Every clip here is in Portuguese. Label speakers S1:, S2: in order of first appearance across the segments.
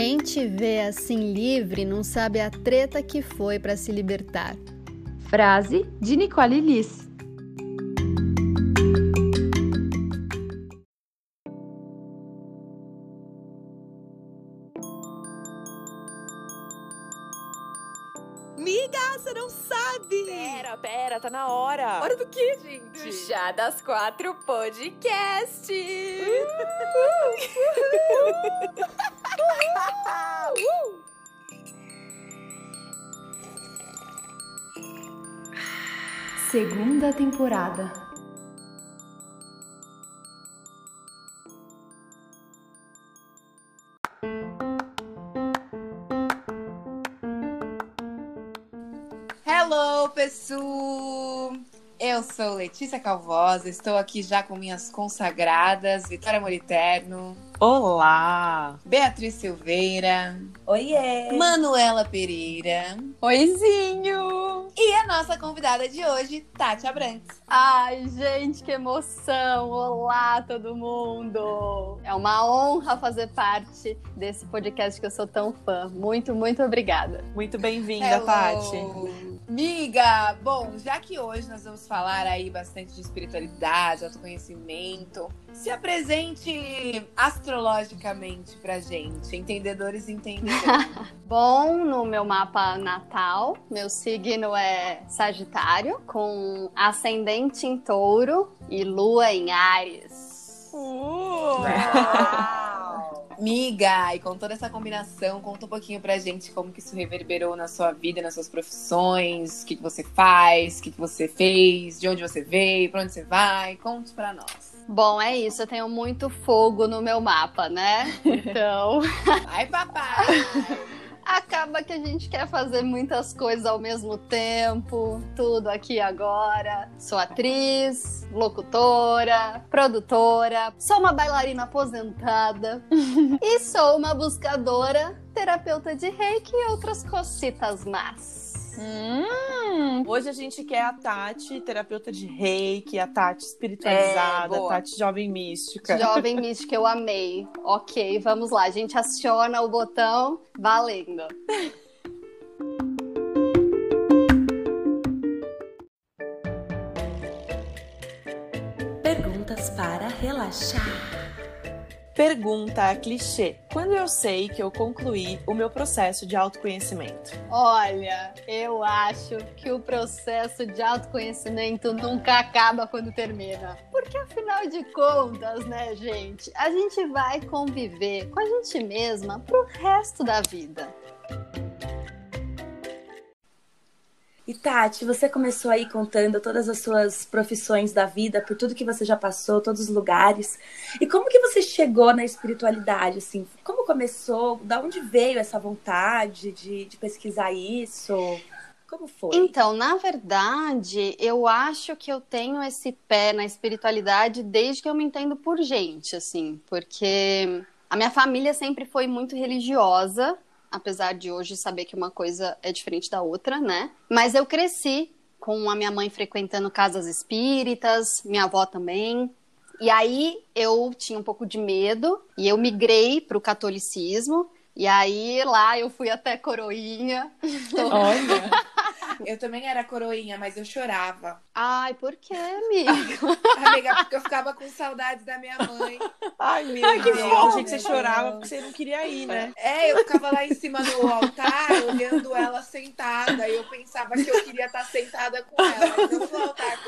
S1: Quem te vê assim livre não sabe a treta que foi para se libertar.
S2: Frase de Nicole Liss.
S3: Miga, você não sabe!
S4: Pera, pera, tá na hora.
S3: Hora do que, gente?
S4: Do Chá das Quatro Podcast.
S2: Segunda temporada.
S3: Hello, pessoal! Eu sou Letícia Calvosa, estou aqui já com minhas consagradas, Vitória Moliterno,
S5: Olá!
S3: Beatriz Silveira,
S6: Oiê!
S3: Manuela Pereira
S2: Oizinho!
S3: e a nossa convidada de hoje, Tati Abrantes.
S1: Ai, gente, que emoção! Olá, todo mundo! É uma honra fazer parte desse podcast que eu sou tão fã. Muito, muito obrigada.
S5: Muito bem-vinda,
S3: Hello.
S5: Tati.
S3: Miga, bom, já que hoje nós vamos falar aí bastante de espiritualidade, autoconhecimento, se apresente astrologicamente pra gente, entendedores entenderão.
S1: Bom, no meu mapa natal, meu signo é Sagitário, com ascendente em Touro e lua em Ares.
S5: Uh!
S3: Miga, e com toda essa combinação, conta um pouquinho pra gente como que isso reverberou na sua vida, nas suas profissões, o que, que você faz, o que, que você fez, de onde você veio, pra onde você vai, conte pra nós.
S1: Bom, é isso, eu tenho muito fogo no meu mapa, né? Então,
S3: Ai, papai!
S1: Acaba que a gente quer fazer muitas coisas ao mesmo tempo, tudo aqui agora. Sou atriz, locutora, produtora, sou uma bailarina aposentada e sou uma buscadora, terapeuta de reiki e outras cositas más.
S5: Hum, hoje a gente quer a Tati, terapeuta de reiki, a Tati espiritualizada,
S4: É,
S5: a. Tati jovem mística.
S1: Jovem mística, eu amei. Ok, vamos lá, a gente aciona o botão, valendo.
S6: Perguntas para relaxar.
S5: Pergunta clichê. Quando eu sei que eu concluí o meu processo de autoconhecimento?
S1: Olha, eu acho que o processo de autoconhecimento nunca acaba quando termina. Porque afinal de contas, né, gente, a gente vai conviver com a gente mesma pro resto da vida.
S6: E Tati, você começou aí contando todas as suas profissões da vida, por tudo que você já passou, todos os lugares. E como que você chegou na espiritualidade, assim? Como começou? Da onde veio essa vontade de, de pesquisar isso? Como foi?
S1: Então, na verdade, eu acho que eu tenho esse pé na espiritualidade desde que eu me entendo por gente, assim, porque a minha família sempre foi muito religiosa, apesar de hoje saber que uma coisa é diferente da outra, né? Mas eu cresci com a minha mãe frequentando casas espíritas, minha avó também. E aí eu tinha um pouco de medo e eu migrei para o catolicismo. E aí lá eu fui até coroinha. Tô-
S5: Olha,
S3: Eu também era coroinha, mas eu chorava.
S1: Ai, por quê, amigo?
S3: Amiga, porque eu ficava com saudades da minha mãe.
S5: ai meu
S3: Ai, que
S5: Deus,
S3: fofo.
S5: achei que você chorava porque você não queria ir, né?
S3: É, eu ficava lá em cima do altar, olhando ela sentada, e eu pensava que eu queria estar sentada com ela, não no altar.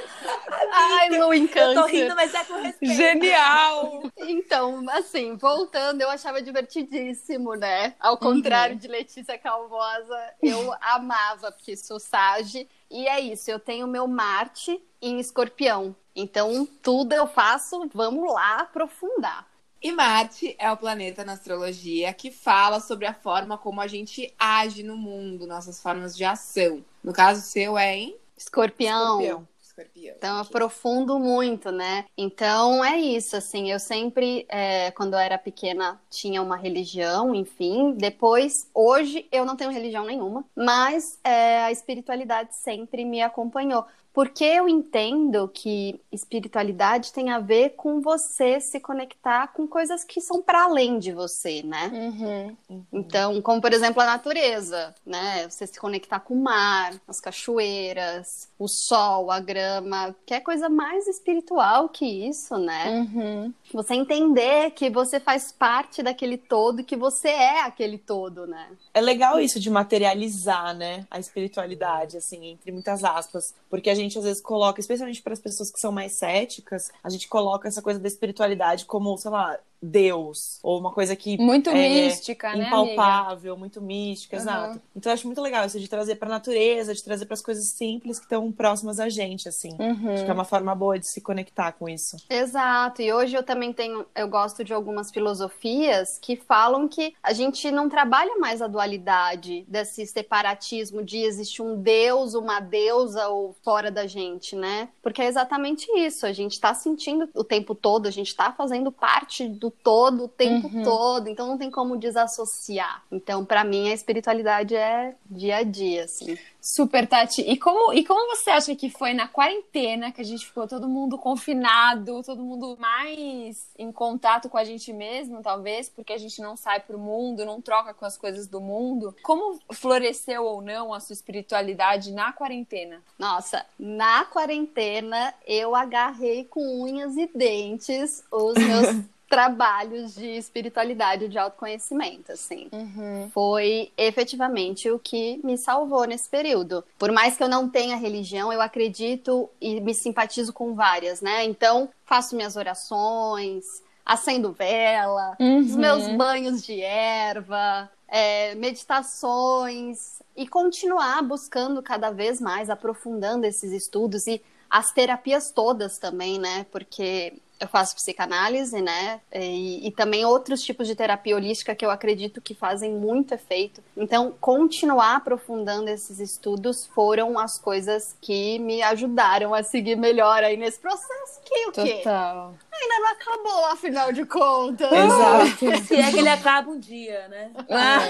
S1: Ai, Lu em
S6: eu tô rindo, mas é com respeito.
S5: Genial!
S1: Então, assim, voltando, eu achava divertidíssimo, né? Ao contrário de Letícia Calvosa, eu amava, porque sou Sage. E é isso, eu tenho meu Marte em escorpião. Então, tudo eu faço, vamos lá aprofundar.
S3: E Marte é o planeta na astrologia que fala sobre a forma como a gente age no mundo, nossas formas de ação. No caso seu é em
S1: Escorpião.
S5: Escorpião.
S3: Escorpião.
S1: Então, eu aprofundo muito, né? Então, é isso, assim, eu sempre, é, quando eu era pequena, tinha uma religião, enfim. Depois, hoje, eu não tenho religião nenhuma, mas é, a espiritualidade sempre me acompanhou. Porque eu entendo que espiritualidade tem a ver com você se conectar com coisas que são para além de você, né?
S4: Uhum.
S1: Então, como por exemplo a natureza, né? Você se conectar com o mar, as cachoeiras, o sol, a grama, que é coisa mais espiritual que isso, né?
S4: Uhum.
S1: Você entender que você faz parte daquele todo, que você é aquele todo, né?
S5: É legal isso de materializar, né, a espiritualidade, assim, entre muitas aspas, porque a gente às vezes coloca, especialmente para as pessoas que são mais céticas, a gente coloca essa coisa da espiritualidade como, sei lá, Deus, ou uma coisa que
S4: Muito
S5: é
S4: mística, né,
S5: impalpável, muito mística,
S4: Uhum.
S5: exato. Então eu acho muito legal isso de trazer para a natureza, de trazer para as coisas simples que estão próximas a gente, assim.
S4: Uhum.
S5: Acho que é uma forma boa de se conectar com isso.
S1: Exato, e hoje eu também tenho, eu gosto de algumas filosofias que falam que a gente não trabalha mais a dualidade desse separatismo de existe um deus, uma deusa ou fora da gente, né? Porque é exatamente isso, a gente tá sentindo o tempo todo, a gente tá fazendo parte do todo o tempo
S4: Uhum.
S1: todo, então não tem como desassociar. Então, pra mim, a espiritualidade é dia a dia, assim.
S4: Super, Tati. E como, e como você acha que foi na quarentena que a gente ficou todo mundo confinado, todo mundo mais em contato com a gente mesmo, talvez, porque a gente não sai pro mundo, não troca com as coisas do mundo? Como floresceu ou não a sua espiritualidade na quarentena?
S1: Nossa, na quarentena eu agarrei com unhas e dentes os meus trabalhos de espiritualidade, de autoconhecimento, assim.
S4: Uhum.
S1: Foi efetivamente o que me salvou nesse período. Por mais que eu não tenha religião, eu acredito e me simpatizo com várias, né? Então, faço minhas orações, acendo vela, os meus banhos de erva, é, meditações e continuar buscando cada vez mais, aprofundando esses estudos e as terapias todas também, né? Porque eu faço psicanálise, né? E, e também outros tipos de terapia holística que eu acredito que fazem muito efeito. Então, continuar aprofundando esses estudos foram as coisas que me ajudaram a seguir melhor aí nesse processo. Que o quê?
S4: Total.
S1: Ainda não acabou, afinal de contas.
S5: Exato.
S6: Se é que ele acaba um dia, né?
S4: Ah,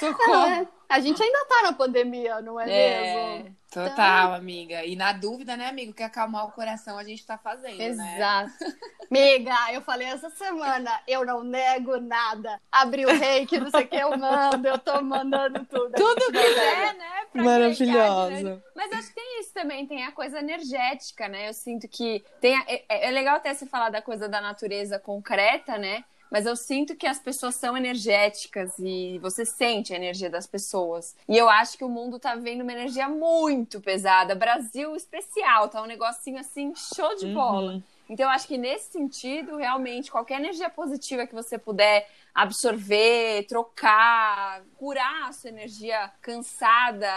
S4: socorro.
S1: É, a gente ainda tá na pandemia, não é,
S4: É.
S1: mesmo?
S3: Total, amiga. E na dúvida, né, amigo, que acalmar o coração a gente tá fazendo, né?
S4: Exato.
S1: Amiga, eu falei essa semana, eu não nego nada. Abri o reiki, não sei o que, eu mando, eu tô mandando tudo.
S4: Tudo que é, né? pra
S5: Maravilhosa.
S4: né? Mas acho que tem isso também, tem a coisa energética, né? Eu sinto que tem a- é, é legal até se falar da coisa da natureza concreta, né? Mas eu sinto que as pessoas são energéticas e você sente a energia das pessoas. E eu acho que o mundo tá vendo uma energia muito pesada. Brasil especial, tá um negocinho assim, show de bola.
S5: Uhum.
S4: Então, eu acho que nesse sentido, realmente, qualquer energia positiva que você puder absorver, trocar, curar a sua energia cansada,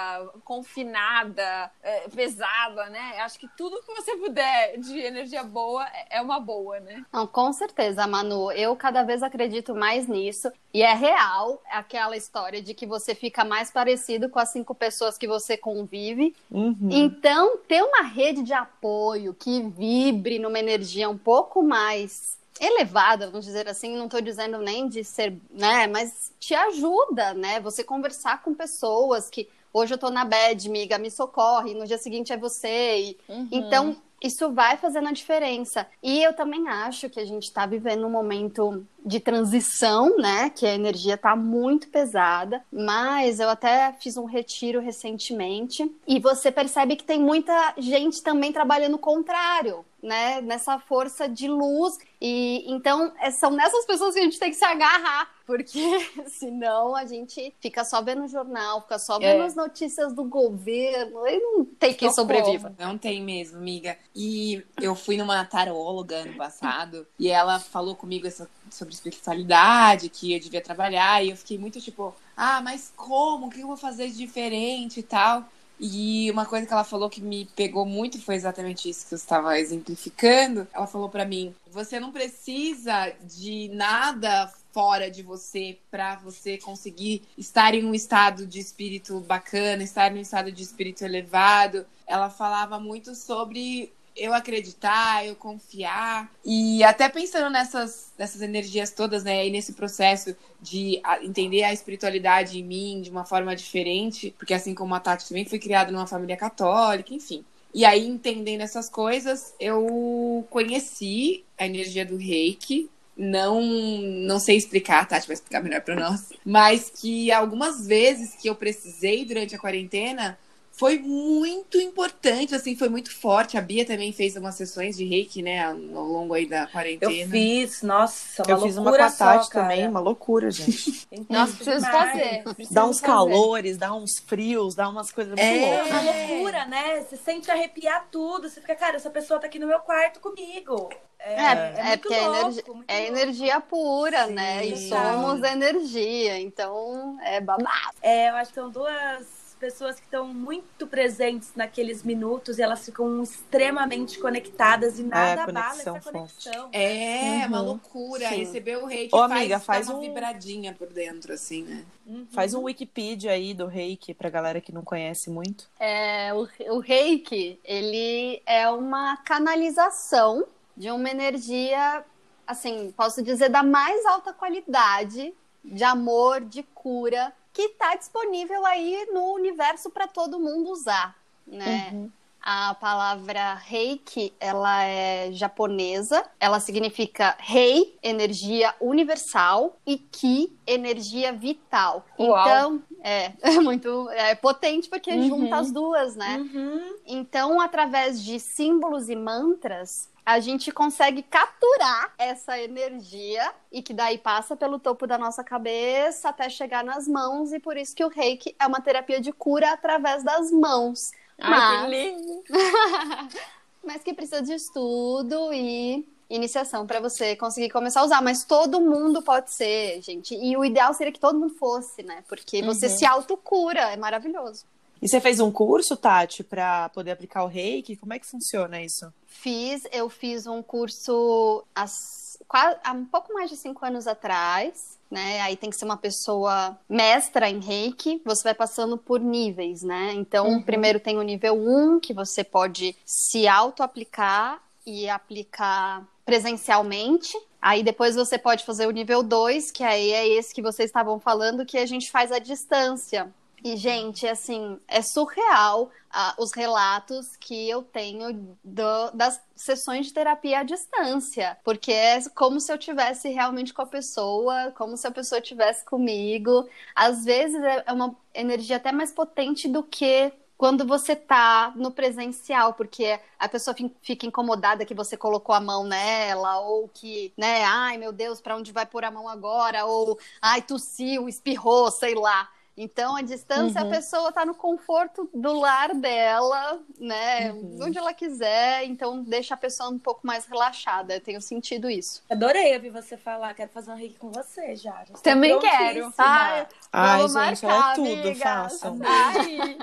S4: confinada, é, pesada, né? Acho que tudo que você puder de energia boa é- é uma boa, né?
S1: Não, com certeza, Manu. Eu cada vez acredito mais nisso. E é real aquela história de que você fica mais parecido com as cinco pessoas que você convive.
S5: Uhum.
S1: Então, ter uma rede de apoio que vibre numa energia um pouco mais elevada, vamos dizer assim, não estou dizendo nem de ser, né, mas te ajuda, né? Você conversar com pessoas que hoje eu tô na bad, amiga, me socorre, no dia seguinte é você. E, Então, isso vai fazendo a diferença. E eu também acho que a gente está vivendo um momento de transição, né? Que a energia está muito pesada. Mas eu até fiz um retiro recentemente e você percebe que tem muita gente também trabalhando o contrário, né? Nessa força de luz. E então é- são nessas pessoas que a gente tem que se agarrar, porque senão a gente fica só vendo o jornal, fica só vendo
S4: É.
S1: as notícias do governo e não tem quem sobreviva.
S3: Não tem mesmo, amiga. E eu fui numa taróloga ano passado e ela falou comigo essa- sobre espiritualidade, que eu devia trabalhar, e eu fiquei muito tipo, ah, mas como? O que eu vou fazer de diferente e tal? E uma coisa que ela falou que me pegou muito foi exatamente isso que eu estava exemplificando. Ela falou pra mim: você não precisa de nada fora de você para você conseguir estar em um estado de espírito bacana, estar em um estado de espírito elevado. Ela falava muito sobre eu acreditar, eu confiar. E até pensando nessas, nessas energias todas, né? E nesse processo de a- entender a espiritualidade em mim de uma forma diferente, porque assim como a Tati também foi criada numa família católica, enfim. E aí, entendendo essas coisas, eu conheci a energia do reiki. Não, não sei explicar, a Tati vai explicar melhor para nós. Mas que algumas vezes que eu precisei durante a quarentena, foi muito importante, assim, foi muito forte. A Bia também fez umas sessões de reiki, né, ao longo aí da quarentena.
S6: Eu fiz, nossa, uma
S5: Eu fiz uma
S6: loucura
S5: com a Tati também, uma loucura, gente.
S4: Nossa, preciso fazer. preciso
S5: dá uns
S4: fazer.
S5: calores, dá uns frios, dá umas coisas muito
S3: É.
S6: É
S5: loucas.
S6: uma loucura, né? Você sente arrepiar tudo. Você fica, cara, essa pessoa tá aqui no meu quarto comigo.
S1: É, é,
S6: muito
S1: porque é,
S6: louco,
S1: energia,
S6: muito
S1: é energia pura,
S6: Sim,
S1: né? E somos energia, então é babado.
S6: É, eu acho que são duas pessoas que estão muito presentes naqueles minutos e elas ficam extremamente conectadas e nada abala
S5: conexão
S6: essa
S5: forte.
S6: conexão.
S3: É, uma
S5: Uhum.
S3: loucura.
S1: Sim.
S3: Receber o reiki
S5: Ô,
S3: faz,
S5: amiga,
S3: dá
S5: faz
S3: uma
S5: um-
S3: vibradinha por dentro, assim, né?
S5: Faz um Wikipedia aí do reiki pra galera que não conhece muito.
S1: É, o, o reiki, ele é uma canalização de uma energia, assim, posso dizer, da mais alta qualidade de amor, de cura, que está disponível aí no universo para todo mundo usar, né? A palavra reiki, ela é japonesa, ela significa rei, energia universal, e ki, energia vital.
S4: Uau.
S1: Então, é, é muito é potente porque
S4: Uhum.
S1: junta as duas, né?
S6: Uhum.
S1: Então, através de símbolos e mantras, a gente consegue capturar essa energia e que daí passa pelo topo da nossa cabeça até chegar nas mãos, e por isso que o reiki é uma terapia de cura através das mãos.
S4: Ai,
S1: Mas-
S4: que lindo.
S1: mas que precisa de estudo e iniciação para você conseguir começar a usar. Mas todo mundo pode ser, gente. E o ideal seria que todo mundo fosse, né? Porque você se autocura, é maravilhoso.
S5: E você fez um curso, Tati, pra poder aplicar o reiki? Como é que funciona isso?
S1: Fiz, eu fiz um curso as- qua- há um pouco mais de cinco anos atrás, né? Aí tem que ser uma pessoa mestra em reiki. Você vai passando por níveis, né? Então, primeiro tem o nível 1, que você pode se auto-aplicar e aplicar presencialmente. Aí depois você pode fazer o nível 2, que aí é esse que vocês estavam falando, que a gente faz à distância. E, gente, assim, é surreal ah, os relatos que eu tenho do- das sessões de terapia à distância. Porque é como se eu tivesse realmente com a pessoa, como se a pessoa estivesse comigo. Às vezes é é uma energia até mais potente do que quando você tá no presencial, porque a pessoa fi- fica incomodada que você colocou a mão nela, ou que, né, ai meu Deus, pra onde vai pôr a mão agora? Ou, ai, tossiu, espirrou, sei lá. Então, a distância,
S5: Uhum.
S1: a pessoa tá no conforto do lar dela, né?
S5: Uhum.
S1: Onde ela quiser, então deixa a pessoa um pouco mais relaxada. Eu tenho sentido isso.
S6: Adorei ouvir você falar. Quero fazer um reiki com você já. já
S4: Também
S6: prontíssima.
S4: quero.
S1: Ai,
S5: Ai,
S1: Vamos
S5: gente,
S1: marcar,
S5: é tudo, façam.
S4: Ai,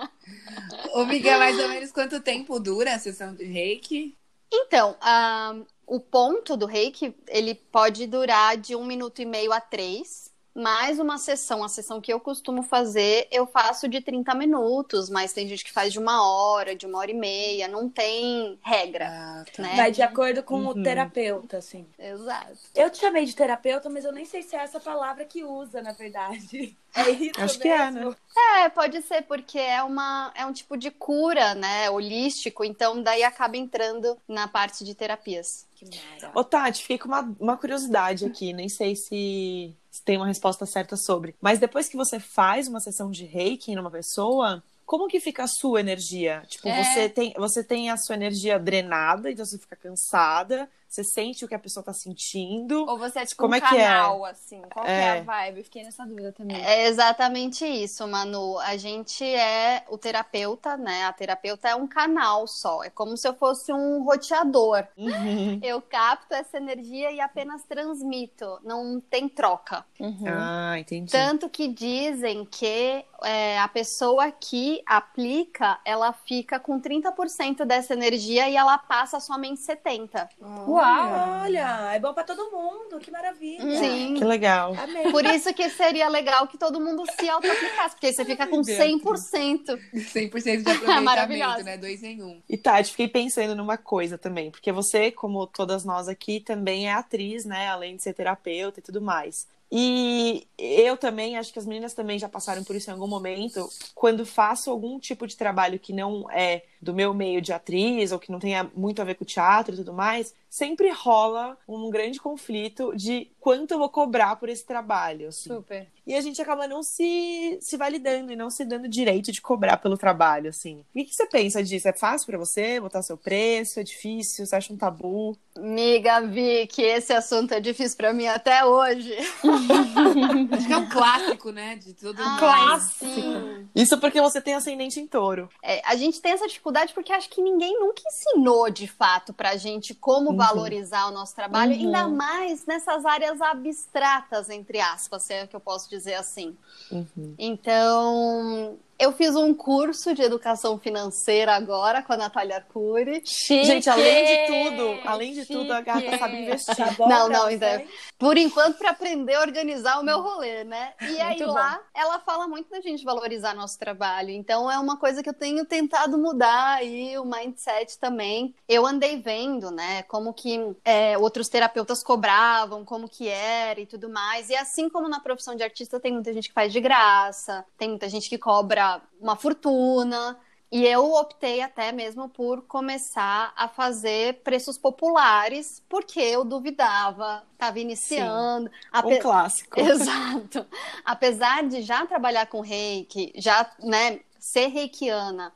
S3: Ô, Miguel, mais ou menos quanto tempo dura a sessão de reiki?
S1: Então, ah, o ponto do reiki, ele pode durar de um minuto e meio a três. Mais uma sessão, a sessão que eu costumo fazer, eu faço de 30 minutos, mas tem gente que faz de uma hora, de uma hora e meia, não tem regra,
S3: Ah, tá.
S1: né?
S6: Vai de acordo com o
S5: Uhum.
S6: terapeuta, assim.
S1: Exato.
S6: Eu te chamei de terapeuta, mas eu nem sei se é essa palavra que usa, na verdade. É isso
S5: Acho que é,
S6: mesmo?
S5: né?
S1: É, pode ser, porque é, uma, é um tipo de cura, né? Holístico, então daí acaba entrando na parte de terapias.
S6: Que mara.
S5: Ô, Tati, fiquei com uma, uma curiosidade aqui, nem sei se, se tem uma resposta certa sobre. Mas depois que você faz uma sessão de reiki numa pessoa, como que fica a sua energia? Tipo,
S4: É.
S5: você, tem, você tem a sua energia drenada, então você fica cansada, você sente o que a pessoa tá sentindo.
S4: ou você é tipo
S5: Como
S4: um
S5: é que é?
S4: canal, assim. Qual que é
S5: É.
S4: a vibe? Fiquei nessa dúvida também.
S1: É exatamente isso, Manu. A gente é o terapeuta, né? A terapeuta é um canal só. É como se eu fosse um roteador.
S5: Uhum.
S1: Eu capto essa energia e apenas transmito. Não tem troca.
S4: Uhum.
S5: Ah, entendi.
S1: Tanto que dizem que é, a pessoa que aplica, ela fica com 30% dessa energia e ela passa somente 70%.
S4: Uau!
S6: Olha, é bom pra todo mundo. Que maravilha.
S1: Sim.
S5: Que legal.
S6: Amei.
S1: Por isso que seria legal que todo mundo se auto-aplicasse, porque aí você fica com
S3: Dentro.
S1: 100%.
S3: 100% de aproveitamento, né? Dois em um.
S5: E Tati, fiquei pensando numa coisa também, porque você, como todas nós aqui, também é atriz, né? Além de ser terapeuta e tudo mais. E eu também, acho que as meninas também já passaram por isso em algum momento. Quando faço algum tipo de trabalho que não é do meu meio de atriz ou que não tenha muito a ver com teatro e tudo mais, sempre rola um grande conflito de quanto eu vou cobrar por esse trabalho. Assim.
S4: Super.
S5: E a gente acaba não se, se validando e não se dando direito de cobrar pelo trabalho, assim. O que, que você pensa disso? É fácil para você botar seu preço? É difícil? Você acha um tabu?
S1: Miga, vi que esse assunto é difícil para mim até hoje.
S3: Acho que é um clássico, né? De tudo
S1: Ah,
S5: clássico.
S1: sim.
S5: Isso porque você tem ascendente em touro.
S1: É, a gente tem essa dificuldade porque acho que ninguém nunca ensinou de fato pra gente como
S5: Uhum.
S1: valorizar o nosso trabalho,
S5: Uhum.
S1: ainda mais nessas áreas abstratas, entre aspas, se é que eu posso dizer assim.
S5: Uhum.
S1: Então, eu fiz um curso de educação financeira agora com a Natália Arcuri.
S4: Chique!
S5: Gente, além de tudo, além de tudo, a gata
S4: Chique.
S5: sabe investir.
S6: Tá bom,
S1: Não, não, ainda- Por enquanto, para aprender a organizar o meu rolê, né? E aí
S6: Muito
S1: lá, ela fala muito da gente valorizar nosso trabalho. Então é uma coisa que eu tenho tentado mudar aí, o mindset também. Eu andei vendo, né, como que é, outros terapeutas cobravam, como que era e tudo mais. E assim como na profissão de artista, tem muita gente que faz de graça, tem muita gente que cobra uma fortuna. E eu optei até mesmo por começar a fazer preços populares, porque eu duvidava, estava iniciando.
S5: Um
S1: Ape-
S5: clássico.
S1: Exato. Apesar de já trabalhar com reiki, já né, ser reikiana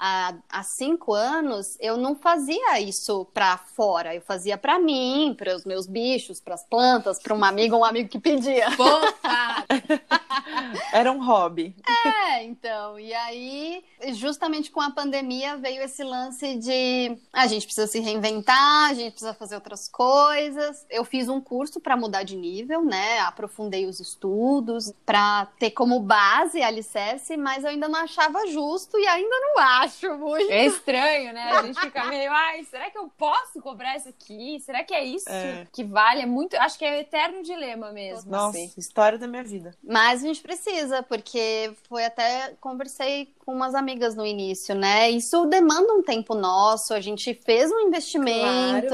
S1: há, há cinco anos, eu não fazia isso para fora. Eu fazia para mim, para os meus bichos, para as plantas, para uma amiga ou um amigo que pedia.
S3: Fofa!
S5: Era um hobby.
S1: É, então, e aí, justamente com a pandemia, veio esse lance de a gente precisa se reinventar, a gente precisa fazer outras coisas. Eu fiz um curso para mudar de nível, né? Aprofundei os estudos para ter como base alicerce, mas eu ainda não achava justo e ainda não acho muito.
S4: É estranho, né? A gente fica meio, ai, será que eu posso cobrar isso aqui? Será que é isso
S5: É.
S4: que vale? É muito. Acho que é o eterno dilema mesmo.
S5: Nossa,
S4: assim.
S5: história da minha vida.
S1: Mas a gente precisa, porque foi até conversei com umas amigas no início, né? Isso demanda um tempo nosso, a gente fez um investimento.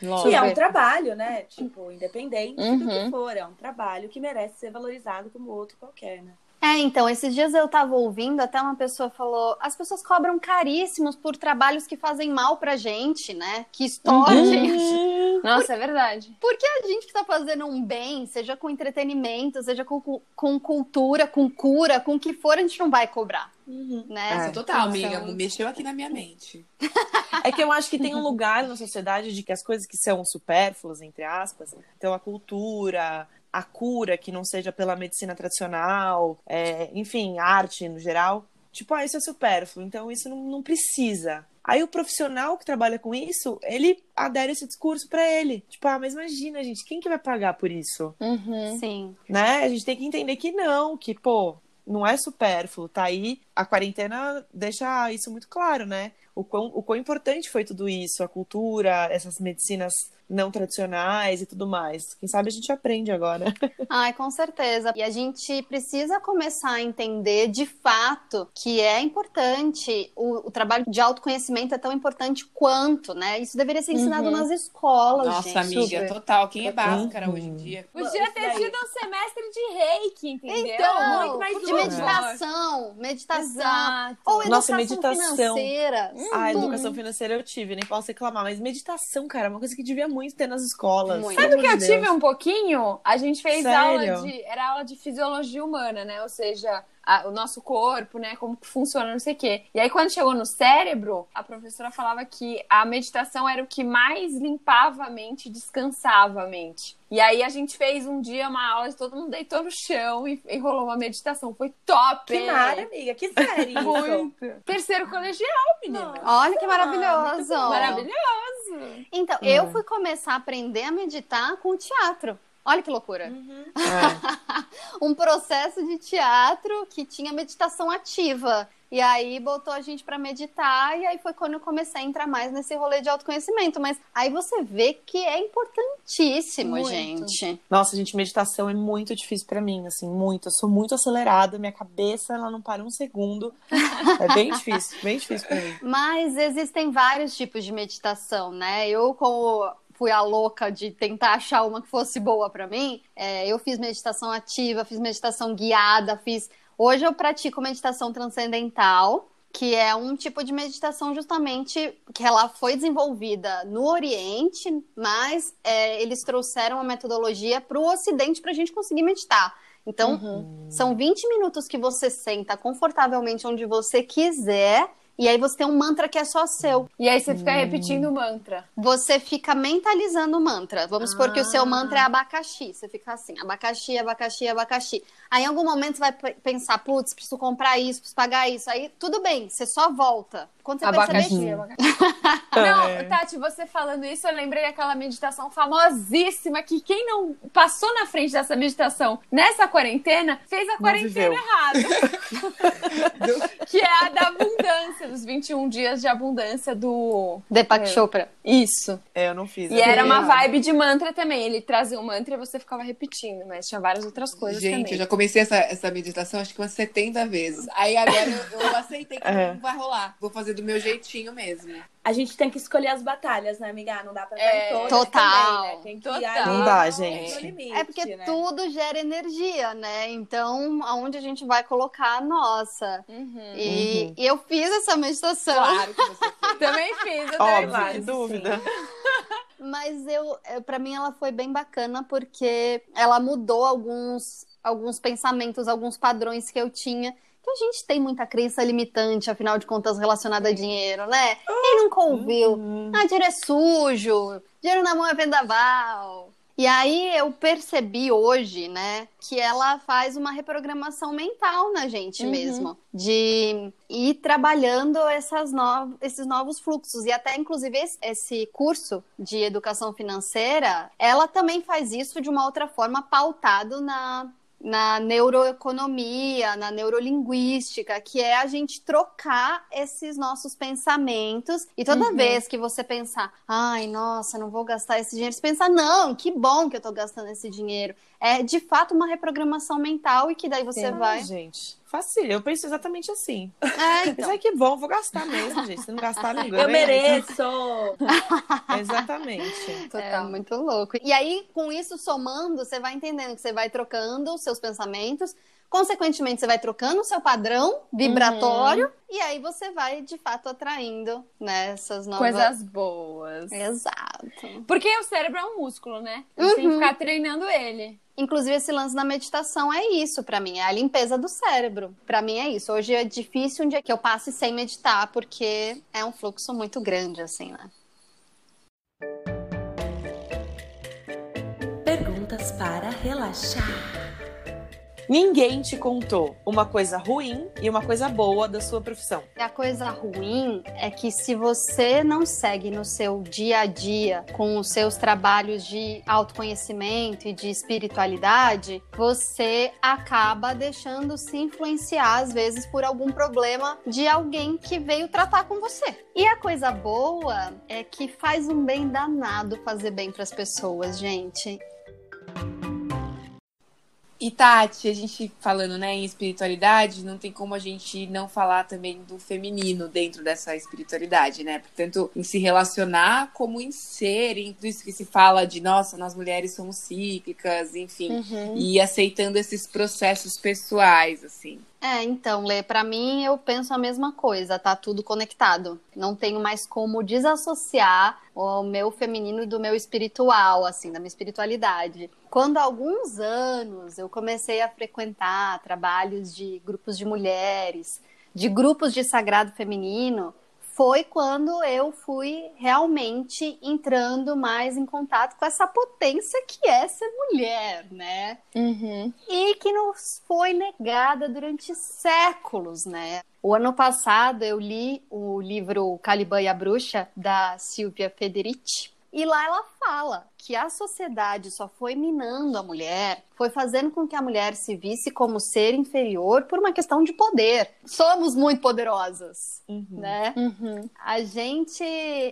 S6: Claro. E é um trabalho, né? Tipo, independente do
S4: Uhum.
S6: que for, é um trabalho que merece ser valorizado como outro qualquer, né?
S1: É, então, esses dias eu tava ouvindo, até uma pessoa falou: as pessoas cobram caríssimos por trabalhos que fazem mal pra gente, né? Que estouram a
S4: Uhum. Nossa, é verdade.
S1: Porque a gente que tá fazendo um bem, seja com entretenimento, seja com, com cultura, com cura, com o que for, a gente não vai cobrar,
S5: Uhum.
S1: né?
S3: Nossa, total, amiga.
S1: Então-
S3: Mexeu aqui na minha mente.
S5: É que eu acho que tem um lugar na sociedade de que as coisas que são supérfluas, entre aspas, então a cultura, a cura que não seja pela medicina tradicional, é, enfim, arte no geral, tipo, ah, isso é supérfluo, então isso não, não precisa. Aí o profissional que trabalha com isso, ele adere esse discurso pra ele. Tipo, ah, mas imagina, gente, quem que vai pagar por isso?
S4: Uhum.
S1: Sim.
S5: né? A gente tem que entender que não, que, pô, não é supérfluo. Tá aí, a quarentena deixa isso muito claro, né? O quão, o quão importante foi tudo isso, a cultura, essas medicinas não tradicionais e tudo mais. Quem sabe a gente aprende agora.
S1: Ai, com certeza. E a gente precisa começar a entender de fato que é importante, o, o trabalho de autoconhecimento é tão importante quanto, né? Isso deveria ser ensinado
S4: Uhum.
S1: nas escolas,
S3: Nossa,
S1: gente.
S3: amiga,
S4: super.
S3: total. Quem é báscara
S5: Uhum.
S3: hoje em dia?
S4: Podia ter
S6: daí.
S4: sido um semestre de reiki, entendeu?
S1: Então,
S4: Muito mais
S1: de meditação, meditação.
S4: Exato.
S1: Ou
S5: Nossa,
S1: educação
S5: meditação.
S1: financeira.
S5: A
S1: Tudo.
S5: educação financeira eu tive, nem posso reclamar, mas meditação, cara, é uma coisa que devia muito ter nas escolas.
S1: Muito.
S4: Sabe o que eu
S5: de
S4: tive
S5: Deus.
S4: um pouquinho? A gente fez
S5: Sério?
S4: aula de. Era aula de fisiologia humana, né? Ou seja, a- o nosso corpo, né? Como que funciona, não sei o quê. E aí, quando chegou no cérebro, a professora falava que a meditação era o que mais limpava a mente descansava a mente. E aí a gente fez um dia uma aula todo mundo deitou no chão e, e rolou uma meditação. Foi top!
S6: Que mara, amiga. Que série isso.
S4: Muito. Terceiro colegial, menina.
S1: Olha que
S6: Nossa,
S1: maravilhoso.
S4: Maravilhoso.
S1: Então,
S5: É.
S1: eu fui começar a aprender a meditar com o teatro. Olha que loucura.
S6: Uhum.
S5: É.
S1: um processo de teatro que tinha meditação ativa. E aí botou a gente pra meditar, e aí foi quando eu comecei a entrar mais nesse rolê de autoconhecimento. Mas aí você vê que é importantíssimo,
S4: Muito.
S1: gente.
S5: Nossa, gente, meditação é muito difícil pra mim, assim, muito. Eu sou muito acelerada, minha cabeça ela não para um segundo. É bem difícil, bem difícil pra mim.
S1: Mas existem vários tipos de meditação, né? Eu, como fui a louca de tentar achar uma que fosse boa para mim, é, eu fiz meditação ativa, fiz meditação guiada, fiz. Hoje eu pratico meditação transcendental, que é um tipo de meditação justamente que ela foi desenvolvida no Oriente, mas é, eles trouxeram uma metodologia para o Ocidente para a gente conseguir meditar. Então, uhum. são 20 minutos que você senta confortavelmente onde você quiser e aí você tem um mantra que é só seu.
S4: E aí você fica hum. repetindo o mantra.
S1: Você fica mentalizando o mantra. Vamos ah. supor que o seu mantra é abacaxi. Você fica assim, abacaxi, abacaxi, abacaxi. Aí em algum momento você vai pensar, putz, preciso comprar isso, preciso pagar isso. Aí tudo bem, você só volta. Quando você
S4: abacaxi. perceber... Abacaxi. não, é. Tati, você falando isso, eu lembrei daquela meditação famosíssima que quem não passou na frente dessa meditação nessa quarentena, fez a quarentena errada. que é a da abundância dos 21 dias de abundância do
S1: Deepak é. Chopra.
S4: Isso.
S5: É, eu não fiz.
S4: E era uma vibe de mantra também. Ele trazia um mantra e você ficava repetindo, mas tinha várias outras coisas
S3: Gente,
S4: também.
S3: eu já comecei essa, essa meditação acho que umas 70 vezes. Aí agora eu, eu aceitei que é. não vai rolar. Vou fazer do meu jeitinho mesmo.
S6: A gente tem que escolher as batalhas, né, amiga? Não dá pra estar
S1: é, Total.
S6: Também, né? Tem que
S1: total.
S5: Não dá, gente.
S1: Limite, é porque né? tudo gera energia, né? Então, aonde a gente vai colocar a nossa. Uhum. E, uhum. e, eu fiz essa meditação.
S3: Claro que você fez.
S4: também fiz, eu
S5: Óbvio,
S4: também fiz.
S5: dúvida.
S1: Mas eu, é, para mim ela foi bem bacana porque ela mudou alguns alguns pensamentos, alguns padrões que eu tinha que a gente tem muita crença limitante, afinal de contas, relacionada a dinheiro, né? Quem nunca ouviu? Uhum. Ah, dinheiro é sujo, dinheiro na mão é vendaval. E aí eu percebi hoje, né, que ela faz uma reprogramação mental na gente uhum. mesmo, de ir trabalhando essas no... esses novos fluxos. E até, inclusive, esse curso de educação financeira, ela também faz isso de uma outra forma, pautado na na neuroeconomia, na neurolinguística, que é a gente trocar esses nossos pensamentos. E toda uhum. vez que você pensar, ai, nossa, não vou gastar esse dinheiro, você pensar, não, que bom que eu tô gastando esse dinheiro. É de fato uma reprogramação mental e que daí você Sim, vai.
S5: Gente, fácil. Eu penso exatamente assim.
S1: É, então. Mas
S5: é que bom, vou gastar mesmo, gente. Se não gastar, não ganha.
S6: Eu mereço!
S5: exatamente.
S1: Total. É muito louco. E aí, com isso somando, você vai entendendo que você vai trocando os seus pensamentos Consequentemente, você vai trocando o seu padrão vibratório uhum. e aí você vai, de fato, atraindo né, essas novas...
S4: Coisas boas.
S1: Exato.
S4: Porque o cérebro é um músculo, né? Gente uhum. tem que ficar treinando ele.
S1: Inclusive, esse lance da meditação é isso para mim, é a limpeza do cérebro. Para mim é isso. Hoje é difícil um dia que eu passe sem meditar, porque é um fluxo muito grande, assim, né?
S2: Perguntas para relaxar.
S5: Ninguém te contou uma coisa ruim e uma coisa boa da sua profissão.
S1: A coisa ruim é que se você não segue no seu dia a dia com os seus trabalhos de autoconhecimento e de espiritualidade, você acaba deixando se influenciar às vezes por algum problema de alguém que veio tratar com você. E a coisa boa é que faz um bem danado fazer bem para as pessoas, gente.
S3: E Tati, a gente falando né, em espiritualidade, não tem como a gente não falar também do feminino dentro dessa espiritualidade, né? Portanto, em se relacionar como em ser, em tudo isso que se fala de, nossa, nós mulheres somos cíclicas, enfim, uhum. e aceitando esses processos pessoais, assim.
S1: É, então, Lê, para mim eu penso a mesma coisa, tá tudo conectado. Não tenho mais como desassociar o meu feminino do meu espiritual, assim, da minha espiritualidade. Quando há alguns anos eu comecei a frequentar trabalhos de grupos de mulheres, de grupos de sagrado feminino, foi quando eu fui realmente entrando mais em contato com essa potência que é ser mulher, né?
S4: Uhum.
S1: E que nos foi negada durante séculos, né? O ano passado eu li o livro Caliban e a Bruxa, da Silvia Federici. E lá ela fala que a sociedade só foi minando a mulher, foi fazendo com que a mulher se visse como ser inferior por uma questão de poder. Somos muito poderosas, uhum. né?
S4: Uhum.
S1: A gente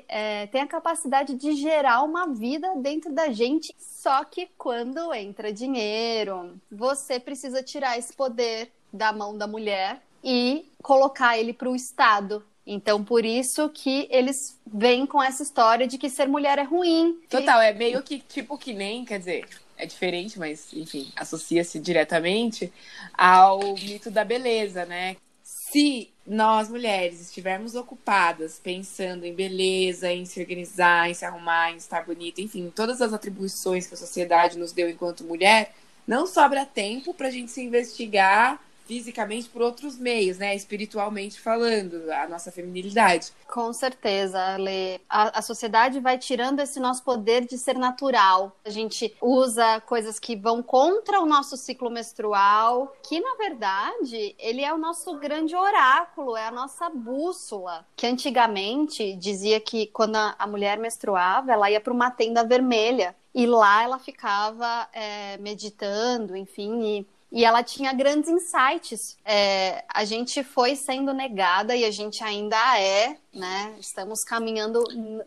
S1: é, tem a capacidade de gerar uma vida dentro da gente, só que quando entra dinheiro, você precisa tirar esse poder da mão da mulher e colocar ele para o Estado Então, por isso que eles vêm com essa história de que ser mulher é ruim.
S3: Total, é meio que tipo que nem, quer dizer, é diferente, mas enfim, associa-se diretamente ao mito da beleza, né? Se nós mulheres estivermos ocupadas pensando em beleza, em se organizar, em se arrumar, em estar bonita, enfim, todas as atribuições que a sociedade nos deu enquanto mulher, não sobra tempo para a gente se investigar fisicamente por outros meios, né? Espiritualmente falando, a nossa feminilidade.
S1: Com certeza, Lê. A, a, sociedade vai tirando esse nosso poder de ser natural. A gente usa coisas que vão contra o nosso ciclo menstrual, que na verdade ele é o nosso grande oráculo, é a nossa bússola. Que antigamente dizia que quando a, a mulher menstruava, ela ia para uma tenda vermelha e lá ela ficava é, meditando, enfim, e e ela tinha grandes insights. É, a gente foi sendo negada e a gente ainda é, né? Estamos caminhando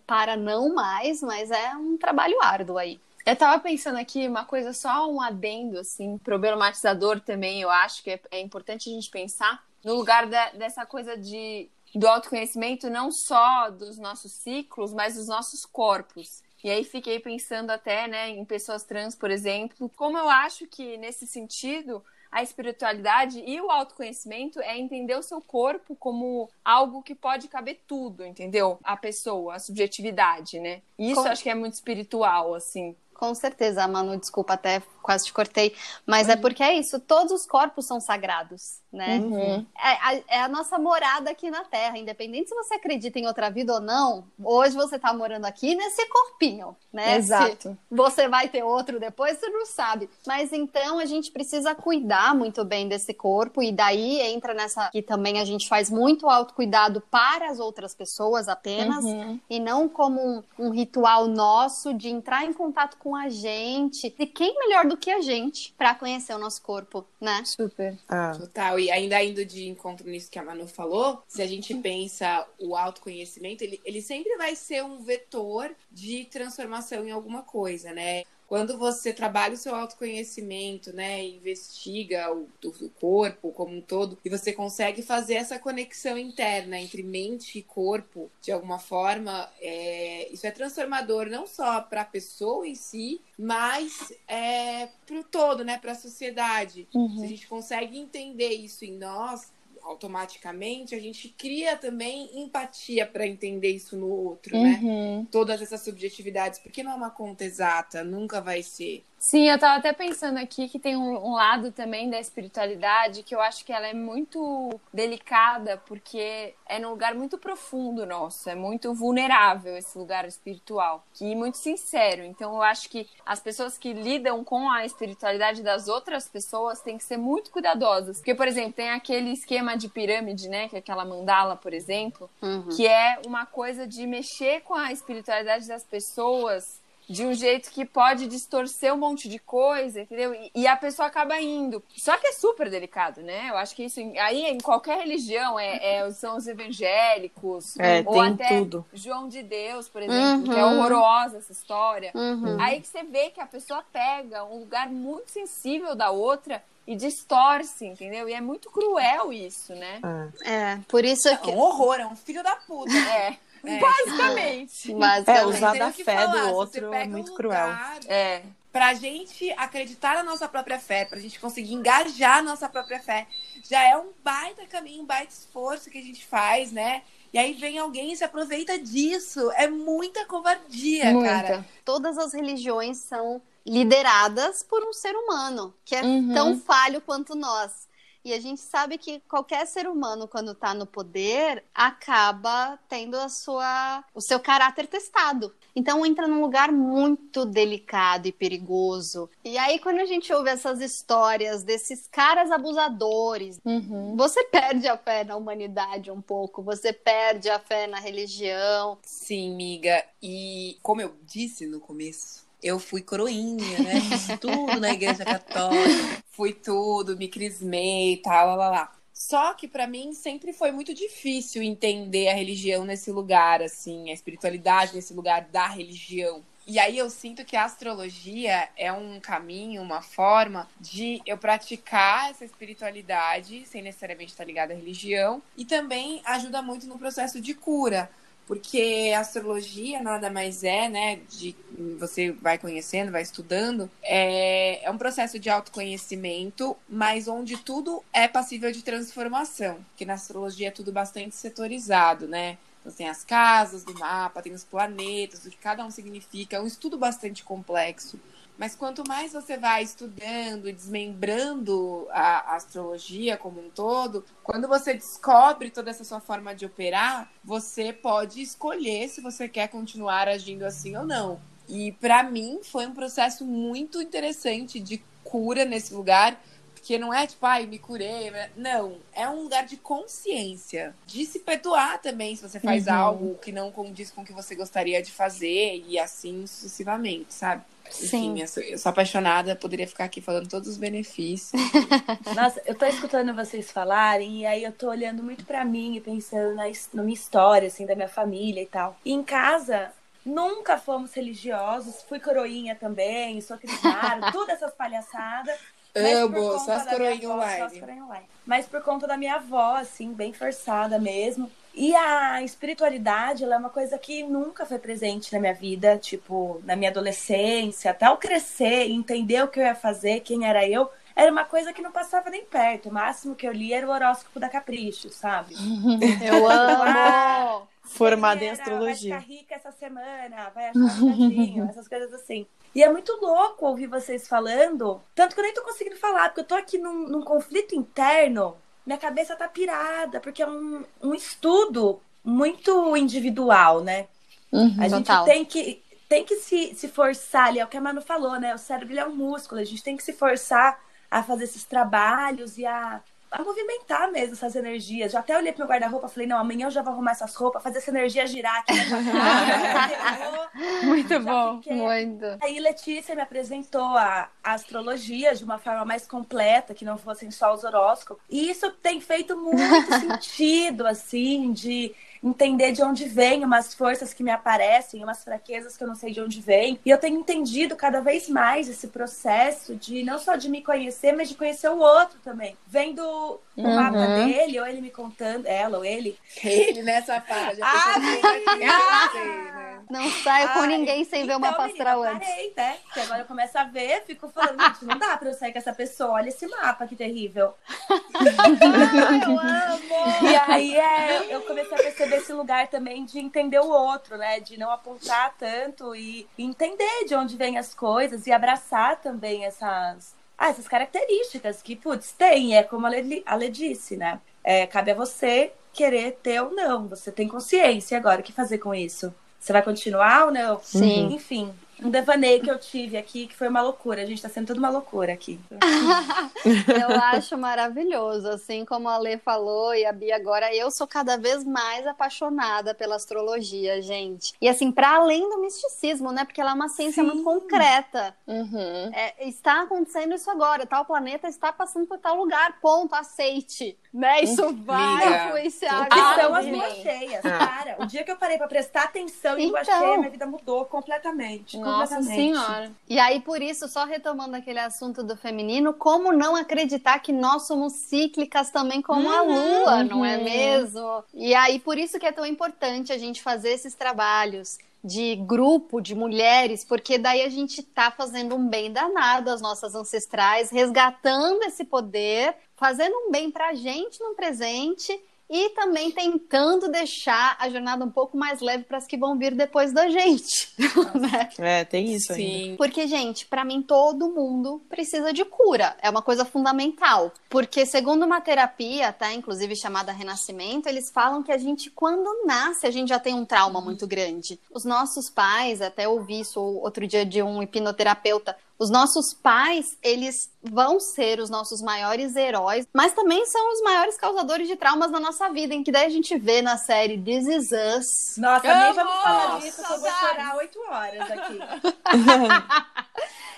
S1: para não mais, mas é um trabalho árduo aí.
S4: Eu tava pensando aqui uma coisa, só um adendo, assim, problematizador também, eu acho que é, é importante a gente pensar no lugar da, dessa coisa de do autoconhecimento, não só dos nossos ciclos, mas dos nossos corpos. E aí fiquei pensando até, né, em pessoas trans, por exemplo, como eu acho que nesse sentido a espiritualidade e o autoconhecimento é entender o seu corpo como algo que pode caber tudo, entendeu? A pessoa, a subjetividade, né? Isso
S1: Com...
S4: acho que é muito espiritual, assim.
S1: Com certeza, Manu, desculpa, até quase te cortei, mas uhum. é porque é isso, todos os corpos são sagrados, né?
S4: Uhum.
S1: É, a, é, a, nossa morada aqui na Terra, independente se você acredita em outra vida ou não, hoje você tá morando aqui nesse corpinho, né?
S4: Exato.
S1: Se você vai ter outro depois, você não sabe. Mas então a gente precisa cuidar muito bem desse corpo, e daí entra nessa que também a gente faz muito autocuidado para as outras pessoas apenas,
S4: uhum.
S1: e não como um, um ritual nosso de entrar em contato com a gente. E quem melhor do que a gente para conhecer o nosso corpo, né?
S4: Super.
S5: Ah.
S3: Total. E ainda indo de encontro nisso que a Manu falou, se a gente pensa o autoconhecimento, ele, ele sempre vai ser um vetor de transformação em alguma coisa, né? Quando você trabalha o seu autoconhecimento, né, investiga o, o, corpo como um todo, e você consegue fazer essa conexão interna entre mente e corpo, de alguma forma, é, isso é transformador não só para a pessoa em si, mas é, para o todo, né, para a sociedade.
S4: Uhum.
S3: Se a gente consegue entender isso em nós, automaticamente, a gente cria também empatia para entender isso no outro, né?
S4: uhum.
S3: né? Todas essas subjetividades, porque não é uma conta exata, nunca vai ser.
S4: Sim, eu tava até pensando aqui que tem um, um, lado também da espiritualidade que eu acho que ela é muito delicada, porque é num lugar muito profundo nosso, é muito vulnerável esse lugar espiritual, e muito sincero. Então eu acho que as pessoas que lidam com a espiritualidade das outras pessoas têm que ser muito cuidadosas. Porque, por exemplo, tem aquele esquema de pirâmide, né? Que é aquela mandala, por exemplo,
S1: uhum.
S4: que é uma coisa de mexer com a espiritualidade das pessoas de um jeito que pode distorcer um monte de coisa, entendeu? E, e, a pessoa acaba indo. Só que é super delicado, né? Eu acho que isso aí em qualquer religião é, é são os evangélicos
S5: é,
S4: ou até
S5: tudo.
S4: João de Deus, por exemplo,
S1: uhum.
S4: que é horrorosa essa história.
S1: Uhum.
S4: Aí que você vê que a pessoa pega um lugar muito sensível da outra e distorce, entendeu? E é muito cruel isso, né?
S1: É, por isso
S3: é
S1: que...
S3: um horror, é um filho da puta.
S4: É. É. Basicamente.
S1: Basicamente.
S5: É, usar da fé
S3: falar,
S5: do outro é
S3: um
S5: muito cruel.
S4: É.
S3: Pra gente acreditar na nossa própria fé, pra gente conseguir engajar a nossa própria fé, já é um baita caminho, um baita esforço que a gente faz, né? E aí vem alguém e se aproveita disso. É muita covardia,
S4: muita.
S3: cara.
S1: Todas as religiões são lideradas por um ser humano, que é
S4: Uhum.
S1: tão falho quanto nós. E a gente sabe que qualquer ser humano, quando está no poder, acaba tendo a sua, o seu caráter testado. Então entra num lugar muito delicado e perigoso. E aí, quando a gente ouve essas histórias desses caras abusadores,
S4: Uhum.
S1: você perde a fé na humanidade um pouco, você perde a fé na religião.
S3: Sim, miga. E como eu disse no começo, eu fui coroinha, né? Fiz tudo na igreja católica. Fui tudo, me crismei e tal, lá, lá, lá. Só que para mim sempre foi muito difícil entender a religião nesse lugar, assim, a espiritualidade nesse lugar da religião. E aí eu sinto que a astrologia é um caminho, uma forma de eu praticar essa espiritualidade sem necessariamente estar ligada à religião e também ajuda muito no processo de cura. Porque a astrologia nada mais é, né? De você vai conhecendo, vai estudando, é, é um processo de autoconhecimento, mas onde tudo é passível de transformação. Porque na astrologia é tudo bastante setorizado, né? Então tem as casas do mapa, tem os planetas, o que cada um significa. É um estudo bastante complexo. Mas quanto mais você vai estudando desmembrando a, astrologia como um todo, quando você descobre toda essa sua forma de operar, você pode escolher se você quer continuar agindo assim ou não. E para mim foi um processo muito interessante de cura nesse lugar, porque não é tipo, ai, me curei. Não, é um lugar de consciência, de se perdoar também se você faz uhum. algo que não condiz com o que você gostaria de fazer e assim sucessivamente, sabe? Sim. Enfim, eu sou, eu sou apaixonada, poderia ficar aqui falando todos os benefícios.
S6: Nossa, eu tô escutando vocês falarem e aí eu tô olhando muito para mim e pensando na, na minha história, assim, da minha família e tal. E em casa, Nunca fomos religiosos, fui coroinha também, sou cristã, todas essas palhaçadas.
S3: Amo, só as coroinhas online.
S6: online. Mas por conta da minha avó, assim, bem forçada mesmo. E a espiritualidade, ela é uma coisa que nunca foi presente na minha vida, tipo, na minha adolescência, até eu crescer e entender o que eu ia fazer, quem era eu, era uma coisa que não passava nem perto. O máximo que eu li era o horóscopo da Capricho, sabe?
S1: Eu amo!
S5: Formada em astrologia.
S6: Vai ficar rica essa semana, vai achar um essas coisas assim. E é muito louco ouvir vocês falando, tanto que eu nem tô conseguindo falar, porque eu tô aqui num, num conflito interno, minha cabeça tá pirada, porque é um, um estudo muito individual, né? Uhum, a gente total. tem que, tem que se, se forçar ali, é o que a Manu falou, né? O cérebro é um músculo, a gente tem que se forçar a fazer esses trabalhos e a a movimentar mesmo essas energias. Já até olhei pro meu guarda-roupa falei, não, amanhã eu já vou arrumar essas roupas, fazer essa energia girar aqui
S4: Muito bom,
S1: fiquei... muito.
S6: Aí Letícia me apresentou a, a, astrologia de uma forma mais completa, que não fossem só os horóscopos. E isso tem feito muito sentido, assim, de entender de onde vem umas forças que me aparecem, umas fraquezas que eu não sei de onde vem. E eu tenho entendido cada vez mais esse processo de não só de me conhecer, mas de conhecer o outro também. Vendo o uhum. mapa dele, ou ele me contando, ela ou ele.
S3: Ele nessa fase. Já
S1: ah, né? Não saio com ninguém sem então, ver uma astral antes.
S6: Parei, né? Porque agora eu começo a ver, fico falando, gente, não dá pra eu sair com essa pessoa. Olha esse mapa, que terrível.
S1: Ai, eu amo!
S6: E aí é, eu comecei a perceber desse lugar também de entender o outro, né? De não apontar tanto e entender de onde vêm as coisas e abraçar também essas, ah, essas características que, putz, tem. É como a Lê, a Lê disse, né? É, cabe a você querer ter ou não. Você tem consciência agora. O que fazer com isso? Você vai continuar ou não?
S1: Sim.
S6: Enfim, um devaneio que eu tive aqui, que foi uma loucura. A gente tá sendo tudo uma loucura aqui.
S1: eu acho maravilhoso. Assim como a Lê falou e a Bia agora, eu sou cada vez mais apaixonada pela astrologia, gente. E assim, para além do misticismo, né? Porque ela é uma ciência Sim. muito concreta.
S4: Uhum.
S1: É, está acontecendo isso agora. Tal planeta está passando por tal lugar. Ponto. Aceite. Né? Isso vai influenciar.
S6: Ah, são as luas cheias, ah. cara. O dia que eu parei para prestar atenção em então, lua cheia, minha vida mudou completamente.
S1: Nossa senhora. E aí, por isso, só retomando aquele assunto do feminino, como não acreditar que nós somos cíclicas também como uhum, a lua, uhum. não é mesmo? E aí, por isso que é tão importante a gente fazer esses trabalhos de grupo de mulheres, porque daí a gente tá fazendo um bem danado às nossas ancestrais, resgatando esse poder, fazendo um bem pra gente no presente e também tentando deixar a jornada um pouco mais leve para as que vão vir depois da gente.
S5: né? É, tem isso Sim. ainda.
S1: Porque, gente, para mim todo mundo precisa de cura. É uma coisa fundamental. Porque, segundo uma terapia, tá? Inclusive chamada Renascimento, eles falam que a gente, quando nasce, a gente já tem um trauma uhum. muito grande. Os nossos pais, até ouvi isso outro dia de um hipnoterapeuta, os nossos pais, eles vão ser os nossos maiores heróis, mas também são os maiores causadores de traumas na nossa vida, em que daí a gente vê na série This Is Us.
S6: Nossa, nem vamos falar disso, eu vou chorar oito horas aqui.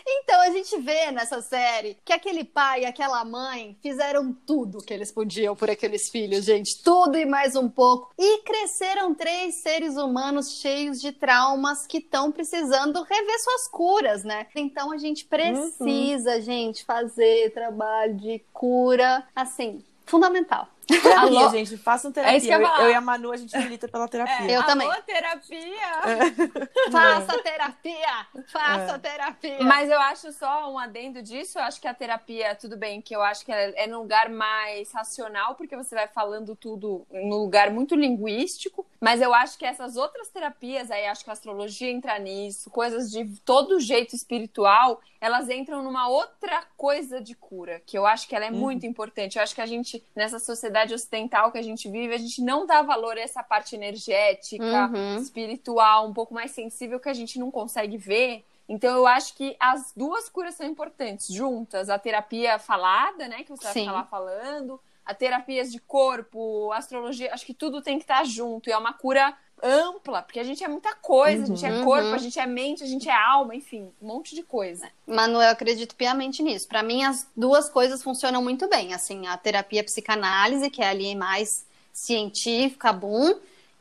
S1: Então a gente vê nessa série que aquele pai e aquela mãe fizeram tudo que eles podiam por aqueles filhos, gente. Tudo e mais um pouco. E cresceram três seres humanos cheios de traumas que estão precisando rever suas curas, né? Então a gente precisa, uhum. gente, fazer trabalho de cura, assim, fundamental.
S5: Terapia, gente, façam é terapia. É eu, eu, e a Manu, a gente milita pela terapia.
S1: É, eu
S4: Alô,
S1: também.
S4: terapia!
S1: É. Faça terapia! Faça é. terapia!
S4: Mas eu acho só um adendo disso, eu acho que a terapia, tudo bem, que eu acho que é, é num lugar mais racional, porque você vai falando tudo num lugar muito linguístico, mas eu acho que essas outras terapias, aí acho que a astrologia entra nisso, coisas de todo jeito espiritual, elas entram numa outra coisa de cura, que eu acho que ela é uhum. muito importante. Eu acho que a gente, nessa sociedade ocidental que a gente vive, a gente não dá valor a essa parte energética, uhum. espiritual, um pouco mais sensível que a gente não consegue ver. Então eu acho que as duas curas são importantes, juntas. A terapia falada, né, que você Sim. vai falando, a terapias de corpo, astrologia, acho que tudo tem que estar junto. E é uma cura ampla, porque a gente é muita coisa, uhum, a gente é uhum. corpo, uhum. a gente é mente, a gente é alma, enfim, um monte de coisa.
S1: Manuel, acredito piamente nisso. Para mim, as duas coisas funcionam muito bem. Assim, a terapia psicanálise, que é ali mais científica, boom,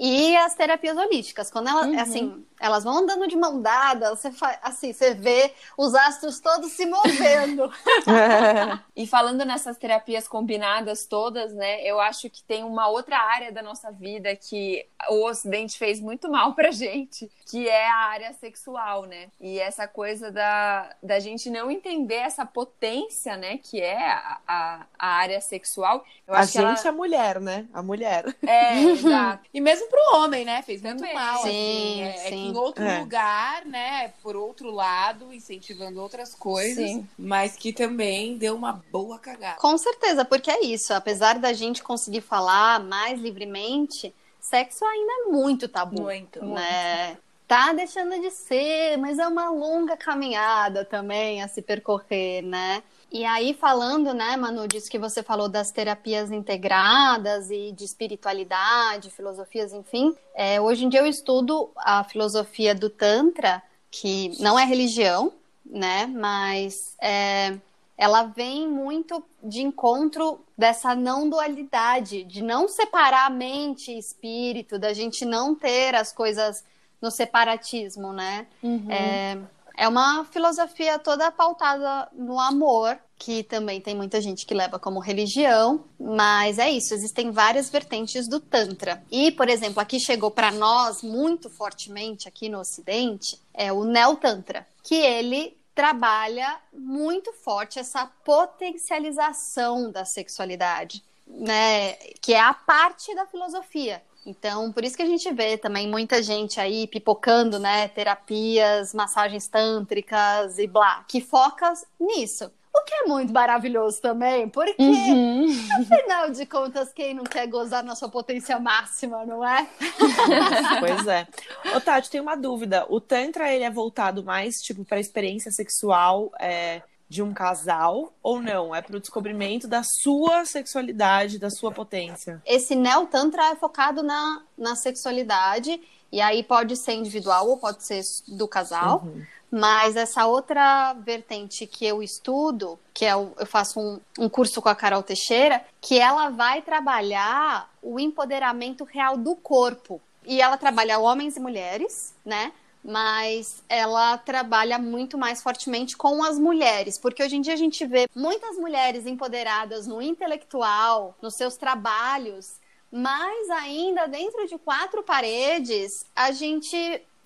S1: e as terapias holísticas. Quando ela, uhum. assim, elas vão andando de mão dada, você faz, assim, você vê os astros todos se movendo.
S4: E falando nessas terapias combinadas todas, né, eu acho que tem uma outra área da nossa vida que o Ocidente fez muito mal pra gente, que é a área sexual, né? E essa coisa da, da gente não entender essa potência, né, que é a, a, a área sexual.
S5: Eu a gente ela... é a mulher, né? A mulher.
S4: É, exato.
S3: E mesmo pro homem, né? Fez muito
S1: Também.
S3: mal,
S1: sim,
S3: assim.
S1: É, sim.
S3: É em outro é. lugar, né? Por outro lado, incentivando outras coisas, Sim. mas que também deu uma boa cagada.
S1: Com certeza, porque é isso. Apesar da gente conseguir falar mais livremente, sexo ainda é muito tabu.
S4: Muito,
S1: né? Muito. Tá deixando de ser, mas é uma longa caminhada também a se percorrer, né? E aí, falando, né, Manu, disso que você falou das terapias integradas e de espiritualidade, filosofias, enfim, é, hoje em dia eu estudo a filosofia do Tantra, que não é religião, né, mas é, ela vem muito de encontro dessa não dualidade, de não separar mente e espírito, da gente não ter as coisas no separatismo, né? Uhum. É, é uma filosofia toda pautada no amor, que também tem muita gente que leva como religião, mas é isso, existem várias vertentes do Tantra. E, por exemplo, aqui chegou para nós muito fortemente aqui no Ocidente, é o Neo Tantra, que ele trabalha muito forte essa potencialização da sexualidade, né, que é a parte da filosofia. Então, por isso que a gente vê também muita gente aí pipocando, né, terapias, massagens tântricas e blá, que foca nisso. O que é muito maravilhoso também, porque, uhum. afinal de contas, quem não quer gozar na sua potência máxima, não é?
S5: pois é. Ô, Tati, tem uma dúvida. O Tantra, ele é voltado mais, tipo, para experiência sexual é, de um casal ou não? É para o descobrimento da sua sexualidade, da sua potência?
S1: Esse Neo Tantra é focado na, na sexualidade, e aí pode ser individual ou pode ser do casal. Uhum. Mas essa outra vertente que eu estudo, que é o, eu faço um, um curso com a Carol Teixeira, que ela vai trabalhar o empoderamento real do corpo. E ela trabalha homens e mulheres, né? Mas ela trabalha muito mais fortemente com as mulheres, porque hoje em dia a gente vê muitas mulheres empoderadas no intelectual, nos seus trabalhos, mas ainda dentro de quatro paredes a gente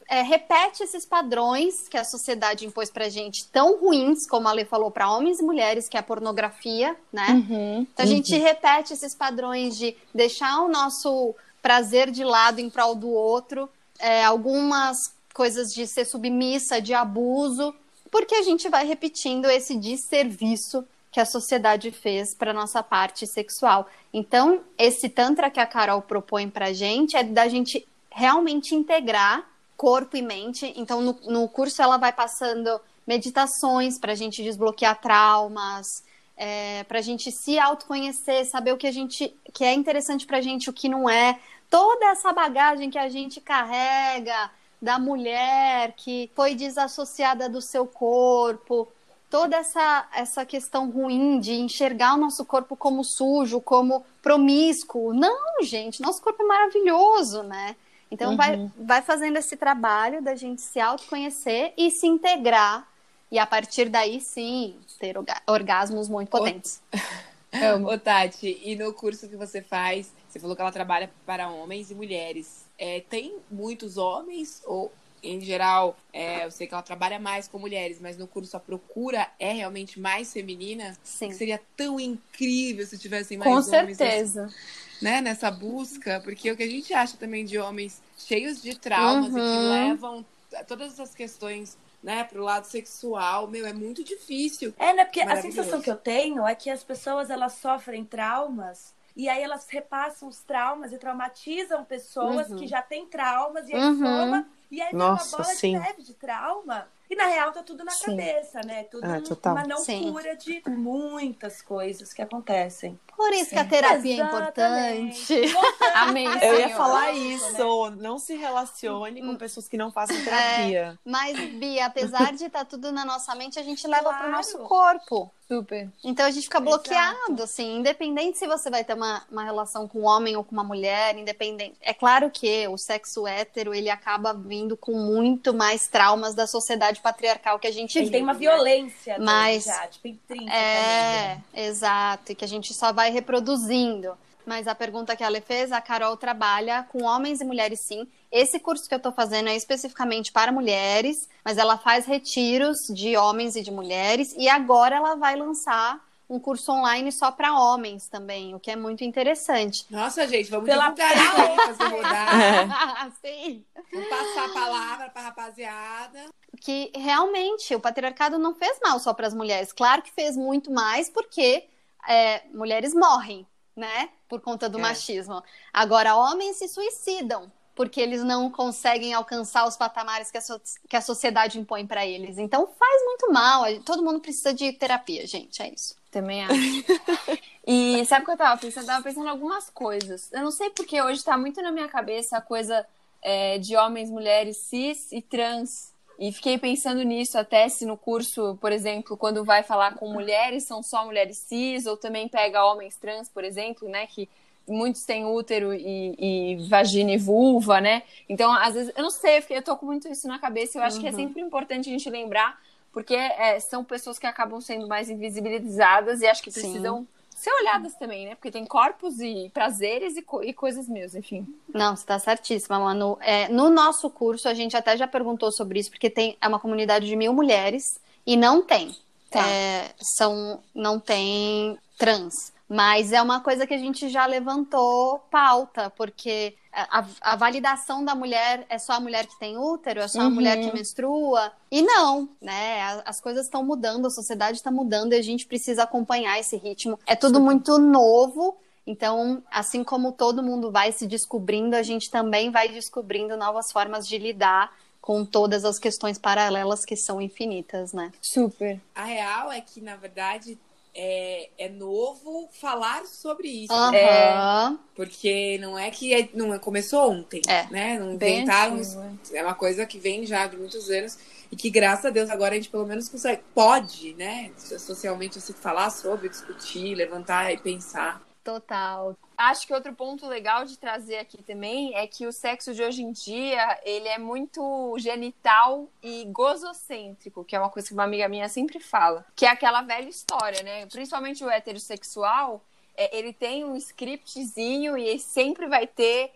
S1: é, repete esses padrões que a sociedade impôs pra gente, tão ruins, como a Lê falou, para homens e mulheres, que é a pornografia, né? Uhum, então a gente uhum. repete esses padrões de deixar o nosso prazer de lado em prol do outro, é, algumas coisas de ser submissa, de abuso, porque a gente vai repetindo esse desserviço que a sociedade fez para nossa parte sexual. Então, esse tantra que a Carol propõe para gente é da gente realmente integrar corpo e mente. Então, no, no curso ela vai passando meditações para a gente desbloquear traumas, é, para a gente se autoconhecer, saber o que a gente que é interessante para a gente, o que não é, toda essa bagagem que a gente carrega da mulher que foi desassociada do seu corpo. toda essa, essa questão ruim de enxergar o nosso corpo como sujo, como promíscuo. Não, gente, nosso corpo é maravilhoso, né? Então
S5: Uhum.
S1: vai, vai fazendo esse trabalho da gente se autoconhecer e se integrar. E a partir daí, sim, ter orga- orgasmos muito potentes.
S3: Ô, Tati, e no curso que você faz, você falou que ela trabalha para homens e mulheres. É, tem muitos homens ou, em geral, é, eu sei que ela trabalha mais com mulheres, mas no curso a procura é realmente mais feminina?
S1: Sim.
S3: Seria tão incrível se tivessem mais
S4: Com
S3: homens nessa-
S4: certeza.
S3: né, nessa busca, porque o que a gente acha também de homens cheios de traumas e que
S1: Uhum.
S3: levam todas essas questões, né, pro lado sexual, meu, é muito difícil.
S6: É, né? Porque a sensação que eu tenho é que as pessoas elas sofrem traumas e aí elas repassam os traumas e traumatizam pessoas
S1: Uhum.
S6: que já têm traumas e aí
S1: Uhum.
S6: soma e aí vem
S5: Nossa,
S6: uma bola
S5: sim.
S6: de neve de trauma. E na real tá tudo na
S5: Sim.
S6: cabeça, né? Tudo
S5: É, total.
S6: uma não
S1: Sim.
S6: cura de muitas coisas que acontecem.
S1: Por isso que a terapia é
S6: Exatamente.
S1: importante.
S4: Amém.
S5: Eu ia falar
S6: Nossa,
S5: isso. Não se relacione
S1: Hum.
S5: com pessoas que não façam terapia.
S1: Mas, Bia, apesar de estar tudo na nossa mente, a gente leva para o
S6: Claro.
S1: nosso corpo.
S4: Super.
S1: Então a gente fica
S6: Exato.
S1: bloqueado, assim, independente se você vai ter uma, uma relação com um homem ou com uma mulher, independente. É claro que o sexo hétero, ele acaba vindo com muito mais traumas da sociedade patriarcal que a gente
S6: Ele
S1: vive,
S6: tem uma
S1: né?
S6: violência
S1: Mas-
S6: já, tipo, intrínseca.
S1: É,
S6: nele.
S1: exato, e que a gente só vai reproduzindo. Mas a pergunta que a Ale fez, a Carol trabalha com homens e mulheres sim. Esse curso que eu tô fazendo é especificamente para mulheres, mas ela faz retiros de homens e de mulheres, e agora ela vai lançar um curso online só para homens também, o que é muito interessante.
S3: Nossa, gente, vamos
S6: Pela
S3: divulgar isso aí, rodar.
S1: sim.
S3: Vamos passar a palavra pra rapaziada.
S1: que realmente o patriarcado não fez mal só para as mulheres. Claro que fez muito mais porque é, mulheres morrem, né? Por conta do
S3: É.
S1: machismo. Agora, homens se suicidam porque eles não conseguem alcançar os patamares que a, so- que a sociedade impõe para eles. Então, faz muito mal. Todo mundo precisa de terapia, gente. É isso.
S4: Também acho. e sabe o que eu tava pensando? Eu tava pensando em algumas coisas. Eu não sei porque hoje tá muito na minha cabeça a coisa é, de homens, mulheres, cis e trans. E fiquei pensando nisso até se no curso, por exemplo, quando vai falar com mulheres, são só mulheres cis, ou também pega homens trans, por exemplo, né? Que muitos têm útero e, e vagina e vulva, né? Então, às vezes, eu não sei, eu, tô com muito isso na cabeça. Eu acho que é sempre importante a gente lembrar, porque é, são pessoas que acabam sendo mais invisibilizadas e acho que
S1: Sim.
S4: Ser olhadas também, né? Porque tem corpos e prazeres e, co- e coisas meus, enfim.
S1: Não, você está certíssima, Manu. É, no nosso curso, a gente até já perguntou sobre isso, porque tem, é uma comunidade de mil mulheres e não tem.
S4: Tá.
S1: É, são, não tem trans. Mas é uma coisa que a gente já levantou pauta, porque a, a validação da mulher é só a mulher que tem útero, é só a
S4: Uhum.
S1: mulher que menstrua. E não, né? A- As coisas estão mudando, a sociedade está mudando e a gente precisa acompanhar esse ritmo. É tudo muito novo. Então, assim como todo mundo vai se descobrindo, a gente também vai descobrindo novas formas de lidar com todas as questões paralelas que são infinitas, né?
S4: Super.
S3: A real é que, na verdade, é, é novo falar sobre isso.
S1: Aham.
S3: Porque não é que é- não é- começou ontem,
S1: É.
S3: né? Não
S4: Bem antigo,
S3: isso. É uma coisa que vem já de muitos anos e que, graças a Deus, agora a gente pelo menos consegue, pode, né? Socialmente, se falar sobre, discutir, levantar e pensar.
S1: Total.
S4: Acho que outro ponto legal de trazer aqui também é que o sexo de hoje em dia, ele é muito genital e gozocêntrico, que é uma coisa que uma amiga minha sempre fala. Que é aquela velha história, né? Principalmente o heterossexual, é, ele tem um scriptzinho e sempre vai ter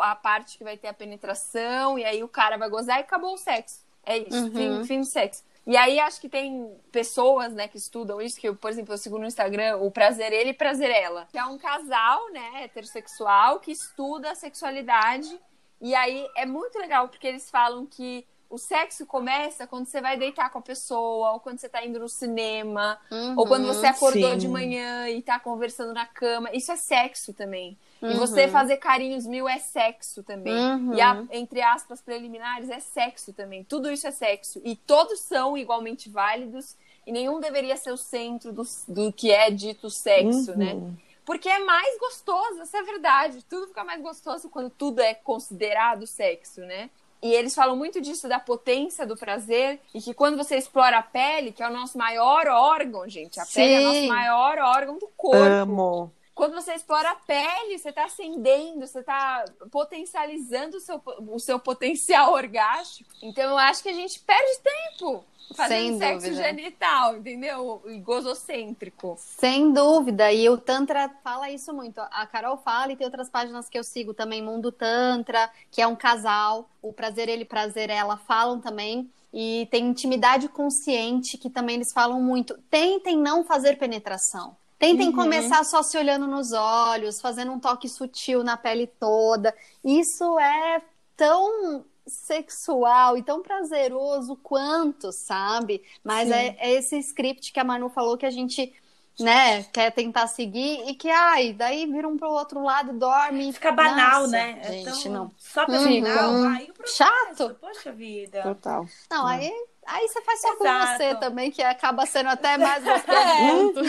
S4: a parte que vai ter a penetração, e aí o cara vai gozar e acabou o sexo. É isso,
S1: Uhum.
S4: fim, fim do sexo. E aí acho que tem pessoas, né, que estudam isso, que eu, por exemplo, eu sigo no Instagram o Prazer Ele e Prazer Ela, que é um casal, né, heterossexual que estuda a sexualidade. E aí é muito legal porque eles falam que o sexo começa quando você vai deitar com a pessoa, ou quando você tá indo no cinema, ou quando você acordou
S5: Sim.
S4: de manhã e tá conversando na cama. Isso é sexo também. E
S1: Uhum.
S4: você fazer carinhos mil é sexo também.
S1: Uhum.
S4: E a, entre aspas, preliminares é sexo também. Tudo isso é sexo. E todos são igualmente válidos. E nenhum deveria ser o centro do, do que é dito sexo,
S5: Uhum.
S4: né? Porque é mais gostoso, essa é a verdade. Tudo fica mais gostoso quando tudo é considerado sexo, né? E eles falam muito disso da potência do prazer e que quando você explora a pele, que é o nosso maior órgão, gente, a pele é o nosso
S1: Sim.
S4: maior órgão do corpo.
S5: Amo.
S4: Quando você explora a pele, você tá acendendo, você tá potencializando o seu, o seu potencial orgástico. Então eu acho que a gente perde tempo fazendo
S1: Sem
S4: sexo
S1: dúvida.
S4: genital, entendeu? E gozocêntrico.
S1: Sem dúvida, e o Tantra fala isso muito. A Carol fala e tem outras páginas que eu sigo também, Mundo Tantra, que é um casal, o Prazer Ele, Prazer Ela falam também. E tem intimidade consciente, que também eles falam muito. Tentem não fazer penetração. Tentem
S4: Uhum.
S1: começar só se olhando nos olhos, fazendo um toque sutil na pele toda. Isso é tão sexual e tão prazeroso quanto, sabe? Mas é, é esse script que a Manu falou que a gente, né, quer tentar seguir e que, ai, daí vira um pro outro lado, dorme.
S6: Fica banal,
S1: Nossa,
S6: né? É
S1: Gente,
S6: tão-
S1: não.
S6: Só pelo
S1: Hum,
S6: final.
S1: hum.
S6: Aí o processo,
S1: Chato.
S6: Poxa vida.
S5: Total.
S1: Não, aí, aí você faz só com você também, que acaba sendo até mais gostoso.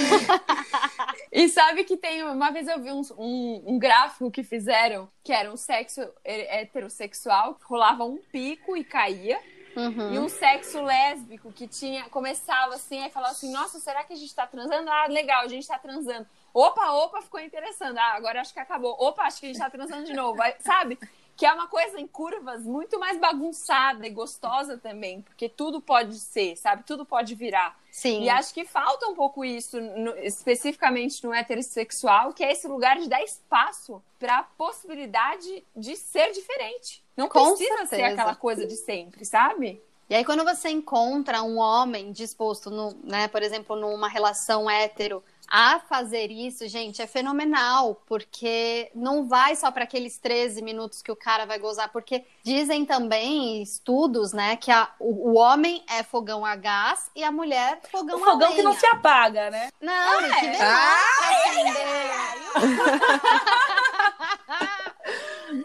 S4: E sabe que tem. Uma vez eu vi um, um, um gráfico que fizeram que era um sexo heterossexual, que rolava um pico e caía.
S1: Uhum.
S4: E um sexo lésbico que tinha, começava assim, aí falava assim, nossa, será que a gente tá transando? Ah, legal, a gente tá transando. Opa, opa, ficou interessante. Ah, agora acho que acabou. Opa, acho que a gente tá transando de novo. Aí, sabe? Que é uma coisa em curvas muito mais bagunçada e gostosa também, porque tudo pode ser, sabe? Tudo pode virar.
S1: Sim.
S4: E acho que falta um pouco isso, no- especificamente no heterossexual, que é esse lugar de dar espaço para a possibilidade de ser diferente. Não
S1: Com
S4: precisa ser
S1: certeza.
S4: aquela coisa de sempre, sabe?
S1: E aí, quando você encontra um homem disposto, no, né, por exemplo, numa relação hétero, a fazer isso, gente, é fenomenal, porque não vai só para aqueles 13 minutos que o cara vai gozar, porque dizem também estudos, né, que a- o, o homem é fogão a gás e a mulher fogão
S6: O
S1: a
S6: fogão que não
S1: lenha.
S6: se apaga, né?
S1: Não, e que
S4: é?
S1: demora acender.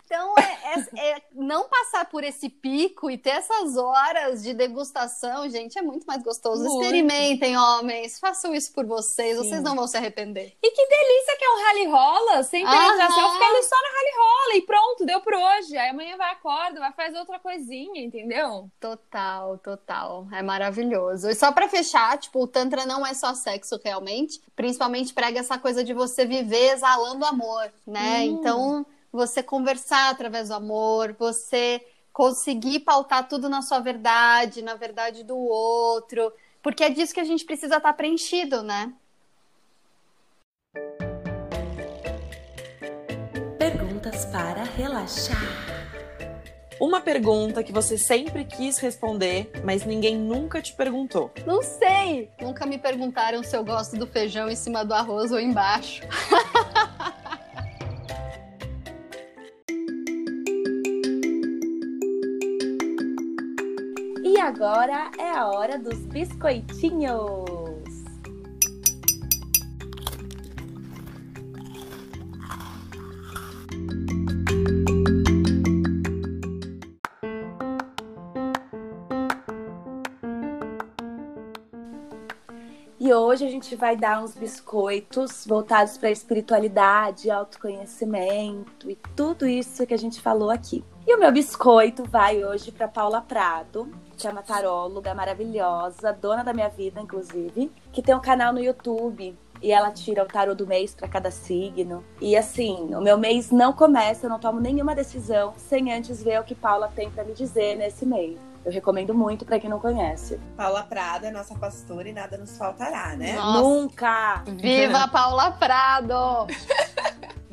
S1: Então, é, é- é não passar por esse pico e ter essas horas de degustação, gente, é muito mais gostoso.
S4: Muito.
S1: Experimentem, homens, façam isso por vocês,
S6: Sim.
S1: vocês não vão se arrepender.
S4: E que delícia que é um rally rola, sem penetração,
S1: Aham.
S4: fica ali só no rally rola e pronto, deu por hoje. Aí amanhã vai acorda, vai fazer outra coisinha, entendeu?
S1: Total, total. É maravilhoso. E só pra fechar, tipo, o Tantra não é só sexo realmente. Principalmente prega essa coisa de você viver exalando amor, né?
S4: Hum.
S1: Então, você conversar através do amor, você conseguir pautar tudo na sua verdade, na verdade do outro. Porque é disso que a gente precisa estar preenchido, né?
S2: Perguntas para relaxar.
S5: Uma pergunta que você sempre quis responder, mas ninguém nunca te perguntou.
S1: Não sei! Nunca me perguntaram se eu gosto do feijão em cima do arroz ou embaixo.
S6: agora é a hora dos biscoitinhos. E hoje a gente vai dar uns biscoitos voltados para espiritualidade, autoconhecimento e tudo isso que a gente falou aqui. E o meu biscoito vai hoje para Paula Prado, que é uma taróloga maravilhosa, dona da minha vida, inclusive, que tem um canal no YouTube. E ela tira o tarô do mês para cada signo. E assim, o meu mês não começa, eu não tomo nenhuma decisão sem antes ver o que Paula tem para me dizer nesse mês. Eu recomendo muito para quem não conhece.
S3: Paula Prada, nossa pastora, e nada nos faltará, né?
S1: Nossa.
S6: Nunca!
S1: Viva Paula Prado!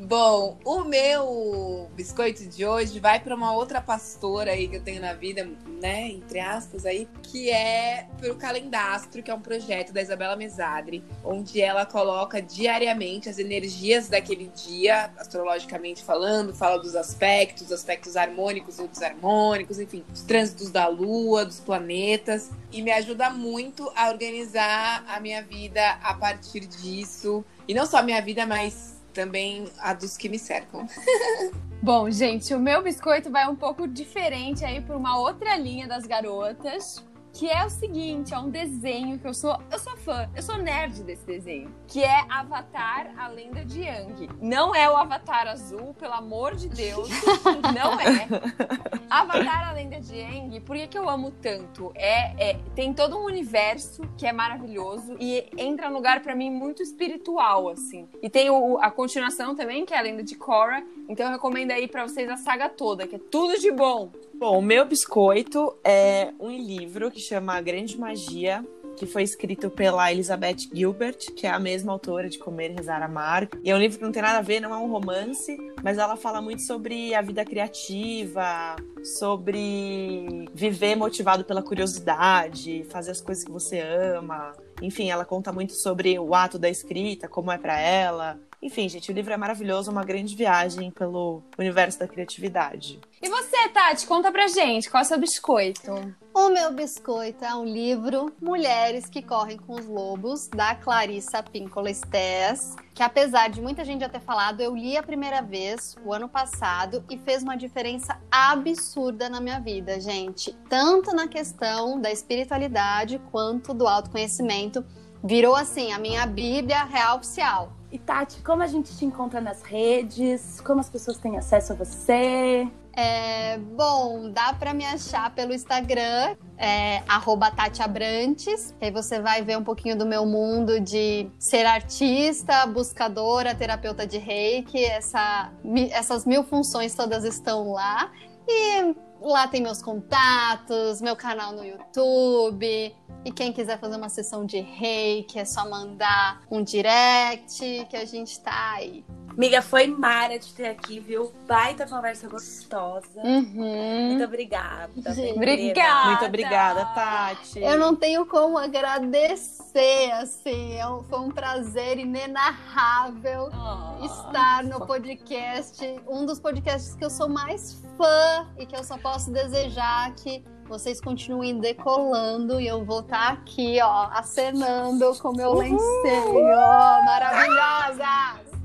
S3: Bom, o meu biscoito de hoje vai para uma outra pastora aí que eu tenho na vida, né? Entre aspas aí, que é pro Calendastro, que é um projeto da Isabela Mesadri, onde ela coloca diariamente as energias daquele dia, astrologicamente falando, fala dos aspectos, aspectos harmônicos ou desarmônicos, enfim, os trânsitos da lua, dos planetas, e me ajuda muito a organizar a minha vida a partir disso. E não só a minha vida, mas também a dos que me cercam.
S4: Bom, gente, o meu biscoito vai um pouco diferente aí por uma outra linha das garotas, que é o seguinte, é um desenho que eu sou, eu sou fã, eu sou nerd desse desenho, que é Avatar, a lenda de Yang. Não é o Avatar azul, pelo amor de Deus, não é. Avatar, a lenda de Yang, por que, que eu amo tanto? É, é, tem todo um universo que é maravilhoso e entra num lugar para mim muito espiritual, assim. E tem o, a continuação também, que é a lenda de Korra, então eu recomendo aí para vocês a saga toda, que é tudo de bom.
S5: Bom, o meu biscoito é um livro que chama A Grande Magia, que foi escrito pela Elizabeth Gilbert, que é a mesma autora de Comer, Rezar, Amar. E é um livro que não tem nada a ver, não é um romance, mas ela fala muito sobre a vida criativa, sobre viver motivado pela curiosidade, fazer as coisas que você ama. Enfim, ela conta muito sobre o ato da escrita, como é para ela. Enfim, gente, o livro é maravilhoso, uma grande viagem pelo universo da criatividade.
S4: E você, Tati, conta pra gente, qual é o seu biscoito?
S1: O meu biscoito é um livro Mulheres que Correm com os Lobos, da Clarissa Pinkola Estés, que apesar de muita gente já ter falado, eu li a primeira vez o ano passado e fez uma diferença absurda na minha vida, gente. Tanto na questão da espiritualidade quanto do autoconhecimento. Virou assim a minha Bíblia real oficial.
S6: E Tati, como a gente te encontra nas redes? Como as pessoas têm acesso a você?
S1: É, bom, dá para me achar pelo Instagram, é, Tati Abrantes. Aí você vai ver um pouquinho do meu mundo de ser artista, buscadora, terapeuta de reiki. Essa, essas mil funções todas estão lá. E lá tem meus contatos, meu canal no YouTube. E quem quiser fazer uma sessão de reiki, é só mandar um direct que a gente tá aí.
S6: Amiga, foi mara de ter aqui, viu? Baita conversa gostosa.
S1: Uhum.
S6: Muito obrigada.
S1: Gente,
S4: obrigada.
S5: Muito obrigada, Tati.
S1: Eu não tenho como agradecer, assim. É foi um prazer inenarrável
S4: Oh,
S1: estar no podcast. Um dos podcasts que eu sou mais fã e que eu só posso desejar que vocês continuem decolando e eu vou estar aqui, ó, acenando com meu lencinho. Maravilhosa!